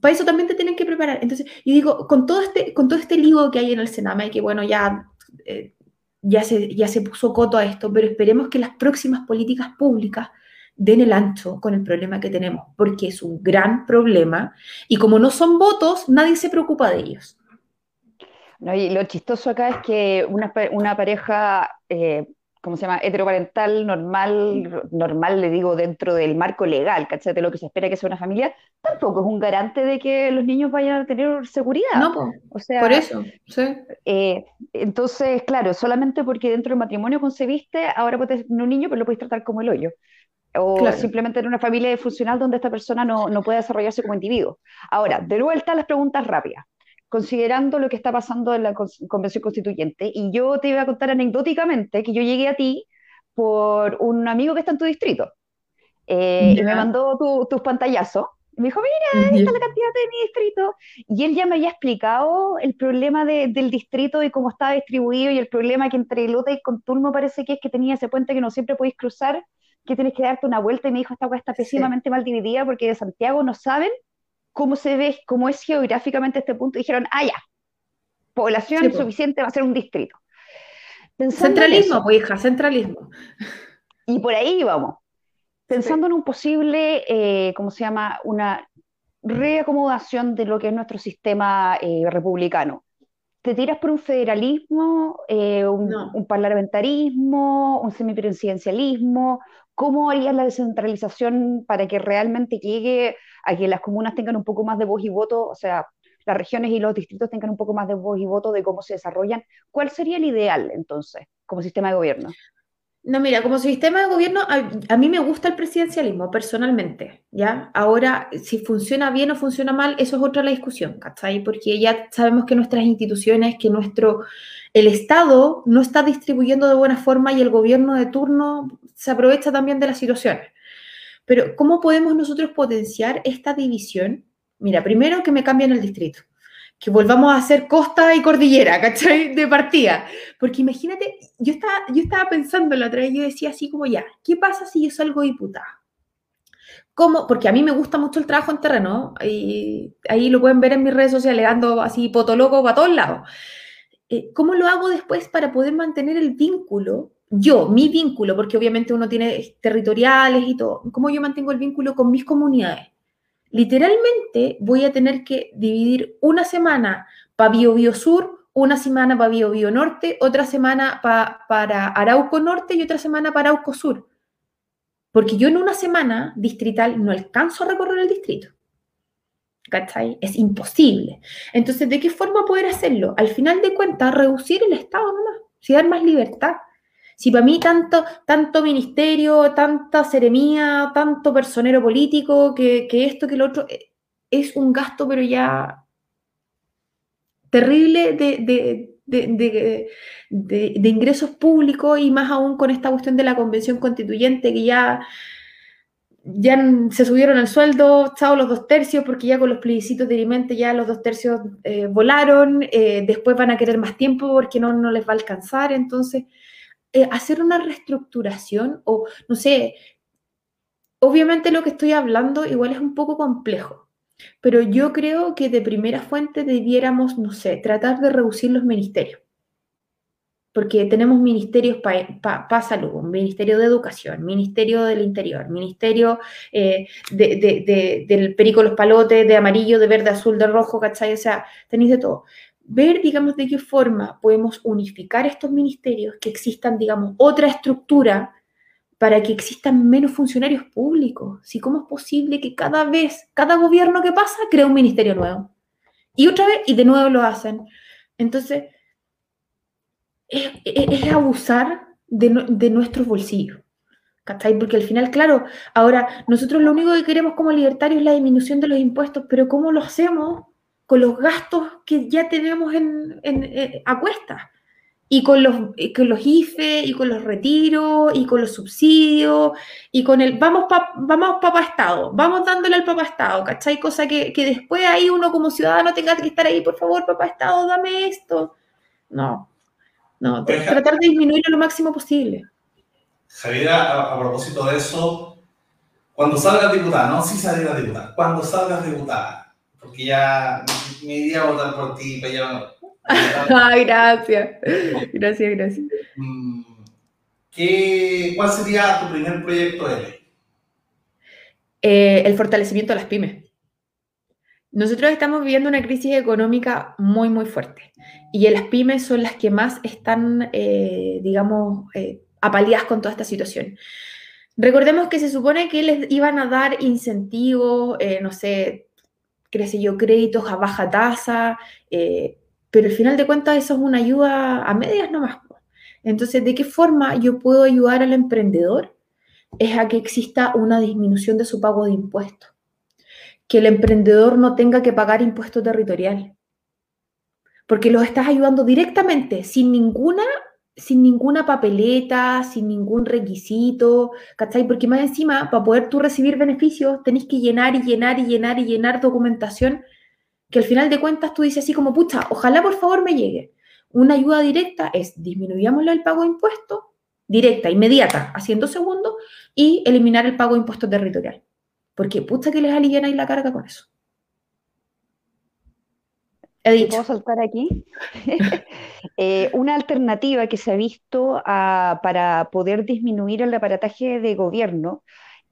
S3: para eso también te tienen que preparar. Entonces, yo digo, con todo este, con todo este lío que hay en el Sename, que bueno, ya, eh, ya, se, ya se puso coto a esto, pero esperemos que las próximas políticas públicas den el ancho con el problema que tenemos, porque es un gran problema y como no son votos, nadie se preocupa de ellos.
S4: No, y lo chistoso acá es que una, una pareja, eh, ¿cómo se llama? Heteroparental, normal, normal le digo dentro del marco legal, ¿cachai? De lo que se espera que sea una familia, tampoco es un garante de que los niños vayan a tener seguridad.
S3: No, o sea, por eso, sí.
S4: Eh, entonces, claro, solamente porque dentro del matrimonio concebiste, ahora puedes tener un niño, pero lo puedes tratar como el hoyo o simplemente en una familia funcional donde esta persona no, no, puede desarrollarse como individuo. Ahora, de vuelta a las preguntas rápidas considerando lo que está pasando en la Convención Constituyente. Y yo te iba a contar anecdóticamente que yo llegué a ti por un amigo que está en tu distrito. Eh, y me mandó tus pantallazos. Me dijo, mira, esta es la cantidad de mi distrito. Y él ya me había explicado el problema del distrito y cómo estaba distribuido y el problema que entre Lota y Contulmo parece que es que tenía ese puente que no siempre podéis cruzar, que tienes que darte una vuelta. Y me dijo, esta cosa está pésimamente mal dividida porque de Santiago no saben cómo se ve, cómo es geográficamente este punto, dijeron, ah, ya, población suficiente va a ser un distrito.
S3: centralismo, pues hija, centralismo.
S4: Y por ahí vamos. Pensando en un posible, eh, ¿cómo se llama? Una reacomodación de lo que es nuestro sistema eh, republicano. ¿Te tiras por un federalismo, eh, un, un, parlamentarismo, un semipresidencialismo? ¿Cómo harías la descentralización para que realmente llegue a que las comunas tengan un poco más de voz y voto? O sea, las regiones y los distritos tengan un poco más de voz y voto de cómo se desarrollan. ¿Cuál sería el ideal entonces como sistema de gobierno?
S3: No, mira, como sistema de gobierno, a, mí me gusta el presidencialismo personalmente, ¿ya? Ahora, si funciona bien o funciona mal, eso es otra la discusión, ¿cachai? Porque ya sabemos que nuestras instituciones, que nuestro, el Estado no está distribuyendo de buena forma y el gobierno de turno se aprovecha también de las situaciones. Pero, ¿cómo podemos nosotros potenciar esta división? Mira, primero que me cambien el distrito que volvamos a hacer costa y cordillera, ¿cachai? De partida. Porque imagínate, yo estaba, yo estaba pensando la otra vez, yo decía así como ya, ¿qué pasa si yo salgo diputada? ¿Cómo? Porque a mí me gusta mucho el trabajo en terreno, y ahí lo pueden ver en mis redes sociales, ando así potoloco para todos lados. Eh, ¿Cómo lo hago después para poder mantener el vínculo? Yo, mi vínculo, porque obviamente uno tiene territoriales y todo. ¿Cómo yo mantengo el vínculo con mis comunidades? Literalmente voy a tener que dividir una semana para Bio, Bio Sur, una semana para Bio, Bio Norte, otra semana para Arauco Norte y otra semana para Arauco Sur. Porque yo en una semana distrital no alcanzo a recorrer el distrito. ¿Cachai? Es imposible. Entonces, ¿de qué forma poder hacerlo? Al final de cuentas, reducir el Estado nomás, si dar más libertad. Si para mí tanto, tanto ministerio, tanta seremía, tanto personero político, que, esto, que lo otro, eh, es un gasto, pero ya terrible de, de, ingresos públicos y más aún con esta cuestión de la convención constituyente que ya, ya se subieron el sueldo, chao los dos tercios, porque ya con los plebiscitos de alimentos ya los dos tercios eh, volaron, eh, después van a querer más tiempo porque no, no les va a alcanzar, entonces eh, hacer una reestructuración o, no sé, obviamente lo que estoy hablando igual es un poco complejo, pero yo creo que de primera fuente debiéramos, no sé, tratar de reducir los ministerios. Porque tenemos ministerios para salud, ministerio de educación, ministerio del interior, ministerio eh, del perico los palotes, de amarillo, de verde, azul, de rojo, ¿cachai? O sea, tenéis de todo ver, digamos, de qué forma podemos unificar estos ministerios, que existan, digamos, otra estructura para que existan menos funcionarios públicos. Si cómo es posible que cada vez, cada gobierno que pasa, crea un ministerio nuevo. Y otra vez, y de nuevo lo hacen. Entonces, es, abusar de, de nuestros bolsillos. ¿Cachai? Porque al final, claro, ahora nosotros lo único que queremos como libertarios es la disminución de los impuestos, pero ¿cómo lo hacemos con los gastos que ya tenemos en, eh, a cuestas. Y con los, con los IFE, y con los retiros, y con los subsidios, y con el vamos pa, vamos papá Estado, vamos dándole al papá Estado, ¿cachai? Cosa que, que después ahí uno como ciudadano tenga que estar ahí, por favor, papá Estado, dame esto. No, no, tratar de disminuirlo lo máximo posible.
S1: Javier, a, propósito de eso, cuando salgas diputada, no si salgas diputada, cuando salgas diputada, porque ya me iría a votar por ti, pero
S3: Ay, gracias. Gracias, gracias.
S1: Mm, ¿Qué, ¿Cuál sería tu primer proyecto de ley?
S3: Eh, el fortalecimiento de las pymes. Nosotros estamos viviendo una crisis económica muy, muy fuerte y las pymes son las que más están, eh, digamos, eh, apaleadas con toda esta situación. Recordemos que se supone que les iban a dar incentivos, no sé, qué yo, créditos a baja tasa, eh, pero al final de cuentas eso es una ayuda a medias nomás. Entonces, ¿de qué forma yo puedo ayudar al emprendedor? Es a que exista una disminución de su pago de impuestos, que el emprendedor no tenga que pagar impuesto territorial, porque los estás ayudando directamente, sin ninguna sin ninguna papeleta, sin ningún requisito, ¿cachai? Porque más encima, para poder tú recibir beneficios, tenés que llenar y llenar y llenar y llenar documentación que al final de cuentas tú dices así como, pucha, ojalá por favor me llegue. Una ayuda directa es disminuyámosle el pago de impuestos, directa, inmediata, haciendo segundos, y eliminar el pago de impuestos territorial. Porque pucha que les alivian ahí la carga con eso. He dicho.
S4: ¿Puedo saltar aquí? Eh, una alternativa que se ha visto ah, para poder disminuir el aparataje de gobierno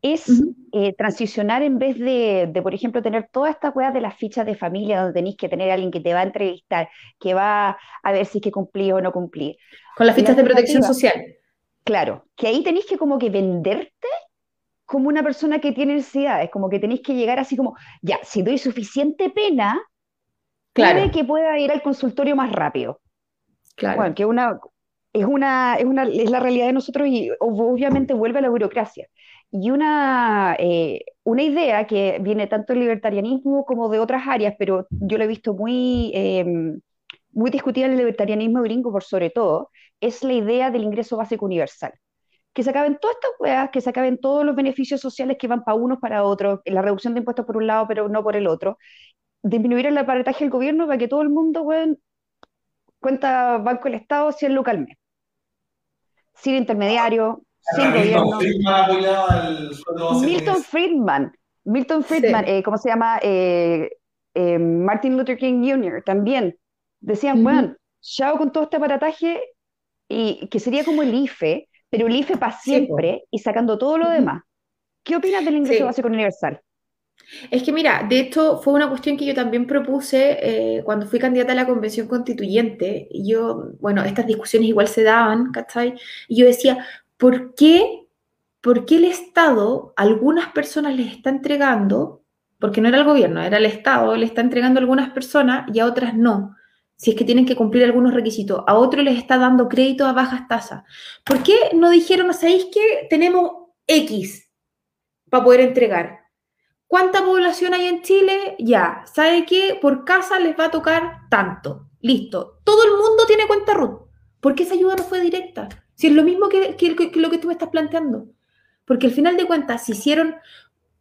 S4: es eh, transicionar en vez de, de, por ejemplo, tener todas estas weas de las fichas de familia donde tenéis que tener a alguien que te va a entrevistar, que va a ver si es que cumplí o no cumplí.
S3: Con las
S4: La
S3: fichas de protección social.
S4: Claro, que ahí tenéis que como que venderte como una persona que tiene necesidades, como que tenéis que llegar así como, ya, si doy suficiente pena, puede
S3: Claro,
S4: que pueda ir al consultorio más rápido.
S3: claro.
S4: Bueno, que una, es una, es una, es la realidad de nosotros y ob- obviamente vuelve a la burocracia. Y una, eh, una idea que viene tanto del libertarianismo como de otras áreas, pero yo lo he visto muy, eh, muy discutida en el libertarianismo gringo por sobre todo, es la idea del ingreso básico universal. Que se acaben todas estas weas, que se acaben todos los beneficios sociales que van para unos, para otros, la reducción de impuestos por un lado, pero no por el otro, disminuir el aparataje del gobierno para que todo el mundo, weón, cuenta Banco del Estado 100 lucas al mes. Sin intermediario, sin
S1: Milton
S4: gobierno.
S1: Friedman
S4: Milton. Friedman, Milton Friedman,
S3: Sí.
S4: eh, ¿cómo se llama? Eh, eh, Martin Luther King Jr. también. Decían, bueno, chao con todo este aparataje y que sería como el IFE, pero el IFE para
S3: Sí,
S4: siempre y sacando todo lo demás. ¿Qué opinas del ingreso
S3: Sí.
S4: básico universal?
S3: Es que mira, de hecho fue una cuestión que yo también propuse eh, cuando fui candidata a la convención constituyente. Yo, bueno, estas discusiones igual se daban, ¿cachai? Y yo decía, ¿por qué, por qué el Estado algunas personas les está entregando, porque no era el gobierno, era el Estado, le está entregando a algunas personas y a otras no? Si es que tienen que cumplir algunos requisitos, a otros les está dando crédito a bajas tasas. ¿Por qué no dijeron, ¿sabéis que tenemos X para poder entregar? ¿Cuánta población hay en Chile? Ya. ¿Sabe qué? Por casa les va a tocar tanto. Listo. Todo el mundo tiene cuenta RUT. ¿Por qué esa ayuda no fue directa? Si es lo mismo que, que- que lo que tú me estás planteando. Porque al final de cuentas se hicieron,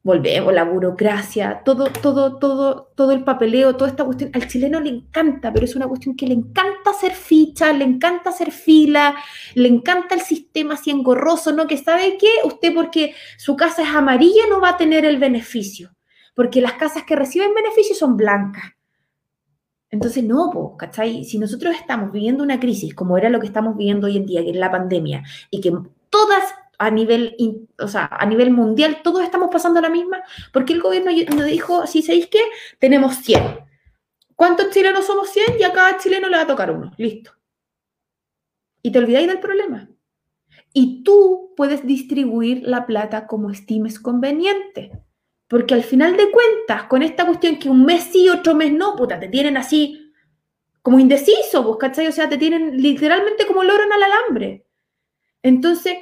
S3: volvemos, la burocracia, todo, todo, todo, todo el papeleo, toda esta cuestión. Al chileno le encanta, pero es una cuestión que le encanta hacer ficha, le encanta hacer fila, le encanta el sistema así engorroso, ¿no? Que sabe que usted porque su casa es amarilla no va a tener el beneficio, porque las casas que reciben beneficio son blancas. Entonces, no, po, ¿cachai? Si nosotros estamos viviendo una crisis, como era lo que estamos viviendo hoy en día, que es la pandemia, y que todas a nivel, o sea, a nivel mundial, todos estamos pasando la misma, porque el gobierno nos dijo, si sabéis qué, tenemos 100. ¿Cuántos chilenos somos 100? Y a cada chileno le va a tocar uno. Listo. Y te olvidáis del problema. Y tú puedes distribuir la plata como estimes conveniente. Porque al final de cuentas, con esta cuestión que un mes sí, otro mes no, puta, te tienen así como indeciso, pues, ¿cachai? O sea, te tienen literalmente como loro en el alambre. Entonces,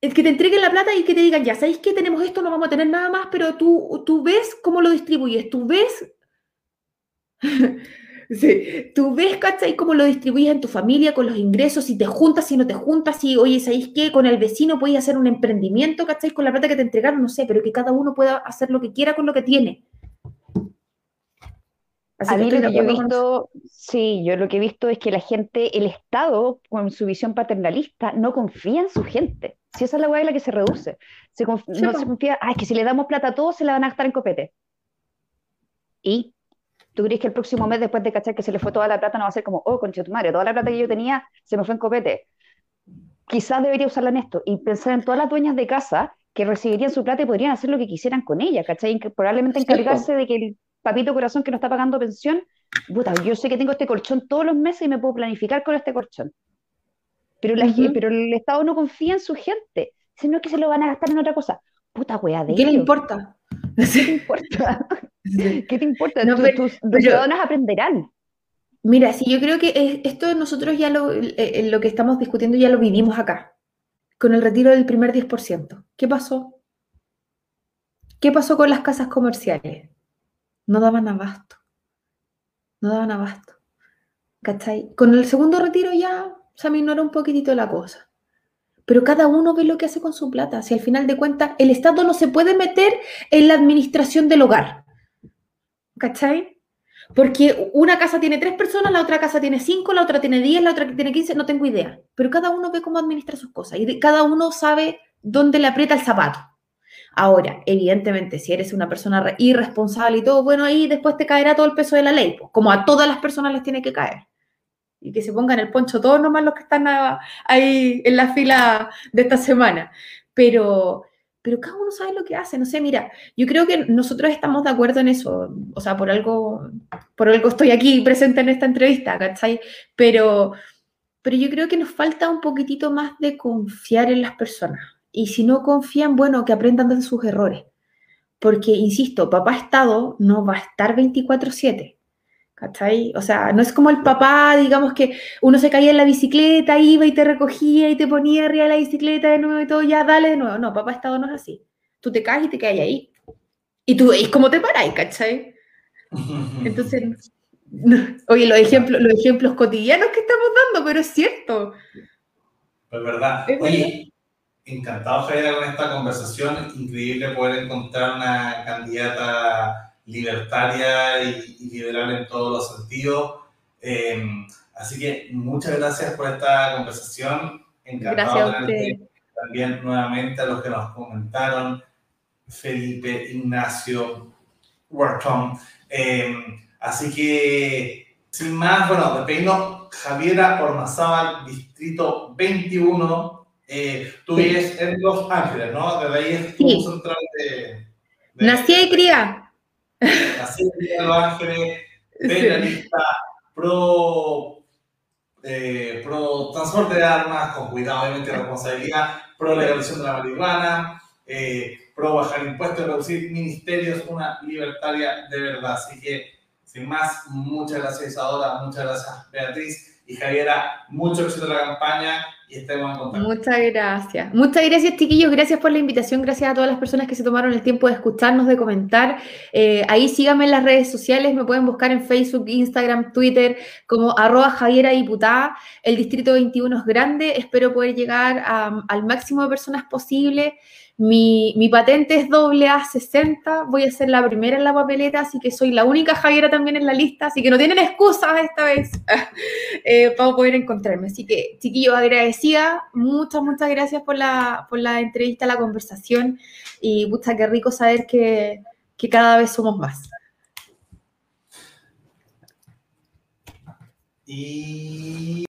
S3: el que te entreguen la plata y que te digan, ya, ¿sabéis que tenemos esto? No vamos a tener nada más, pero tú, tú ves cómo lo distribuyes, tú ves Sí, tú ves, ¿cachai? Cómo lo distribuyes en tu familia, con los ingresos, si te juntas, si no te juntas, si, oye, ¿sabéis qué? Con el vecino puedes hacer un emprendimiento, ¿cachai? Con la plata que te entregaron, no sé, pero que cada uno pueda hacer lo que quiera con lo que tiene. Así
S4: A mí lo que yo he visto, sí, yo lo que he visto es que la gente, el Estado, con su visión paternalista, no confía en su gente. Si esa es la en la que se reduce. Se conf-
S3: Sí,
S4: no
S3: po.
S4: se confía, ah, es que si le damos plata a todos, se la van a gastar en copete. ¿Y tú crees que el próximo mes, después de cachar que se le fue toda la plata, no va a ser como, oh, concha tu madre, toda la plata que yo tenía se me fue en copete? Quizás debería usarla en esto y pensar en todas las dueñas de casa que recibirían su plata y podrían hacer lo que quisieran con ella, ¿cachai? Probablemente encargarse de que el papito corazón que no está pagando pensión, puta, yo sé que tengo este colchón todos los meses y me puedo planificar con este colchón. Pero, la,
S3: Ujú.
S4: pero el Estado no confía en su gente, sino que se lo van a gastar en otra cosa. Puta wea de
S3: ¿Qué le
S4: ellos.
S3: importa?
S4: ¿Qué te importa? ¿Qué te importa?
S3: No, pero-
S4: tus, tus
S3: pero-
S4: ciudadanos aprenderán.
S3: Mira, sí, yo creo que es- esto nosotros ya lo, eh, lo que estamos discutiendo ya lo vivimos acá, con el retiro del primer 10%. ¿Qué pasó? ¿Qué pasó con las casas comerciales? No daban abasto. No daban abasto. ¿Cachai? Con el segundo retiro ya se aminoró un poquitito la cosa. Pero cada uno ve lo que hace con su plata. Si al final de cuentas el Estado no se puede meter en la administración del hogar. ¿Cachai? Porque una casa tiene tres personas, la otra casa tiene cinco, la otra tiene diez, la otra tiene quince, no tengo idea. Pero cada uno ve cómo administra sus cosas y cada uno sabe dónde le aprieta el zapato. Ahora, evidentemente, si eres una persona irresponsable y todo, bueno, ahí después te caerá todo el peso de la ley, como a todas las personas les tiene que caer. Y que se pongan el poncho todos nomás los que están ahí en la fila de esta semana. Pero, pero cada uno sabe lo que hace. No sé, mira, yo creo que nosotros estamos de acuerdo en eso. O sea, por algo, por algo estoy aquí presente en esta entrevista, ¿cachai? Pero, pero yo creo que nos falta un poquitito más de confiar en las personas y si no confían, bueno, que aprendan de sus errores. Porque, insisto, papá Estado no va a estar 24/7. ¿Cachai? O sea, no es como el papá, digamos que uno se caía en la bicicleta, iba y te recogía y te ponía arriba de la bicicleta de nuevo y todo, ya dale de nuevo. No, papá Estado no es así. Tú te caes y te caes ahí. Y tú veis cómo te paráis, ¿cachai? Entonces, oye, los ejemplos, los ejemplos cotidianos que estamos dando, pero es cierto.
S1: Es verdad. Oye, encantado, Javier, con esta conversación. Increíble poder encontrar una candidata libertaria y, liberal en todos los sentidos. Em, así que muchas gracias por esta conversación. Encantado
S3: gracias
S1: también nuevamente a los que nos comentaron, Felipe, Ignacio, Wharton. Em, así que, sin más, bueno, de Javiera Ormazábal, Distrito 21, eh, tú vives en Los Ángeles, ¿no? Desde ahí es tu central de,
S3: Nací y cría.
S1: Nací y cría en Los Ángeles, penalista, pro, eh, pro transporte de armas, con cuidado, obviamente, responsabilidad, pro legalización de la marihuana, eh, pro bajar impuestos, reducir ministerios, una libertaria de verdad. Así que, sin más, muchas gracias Isadora, muchas gracias Beatriz y Javiera, mucho éxito en la campaña y contacto.
S3: Muchas gracias. Muchas gracias, chiquillos. Gracias por la invitación. Gracias a todas las personas que se tomaron el tiempo de escucharnos, de comentar. Eh, ahí síganme en las redes sociales. Me pueden buscar en Facebook, Instagram, Twitter como arroba Javiera. El Distrito 21 es grande. Espero poder llegar al máximo de personas posible. Mi, mi, patente es doble A60, voy a ser la primera en la papeleta, así que soy la única Javiera también en la lista, así que no tienen excusas esta vez eh, para poder encontrarme. Así que, chiquillos, agradecida, muchas, muchas gracias por la, por la entrevista, la conversación y pucha, qué rico saber que, que cada vez somos más.
S1: Y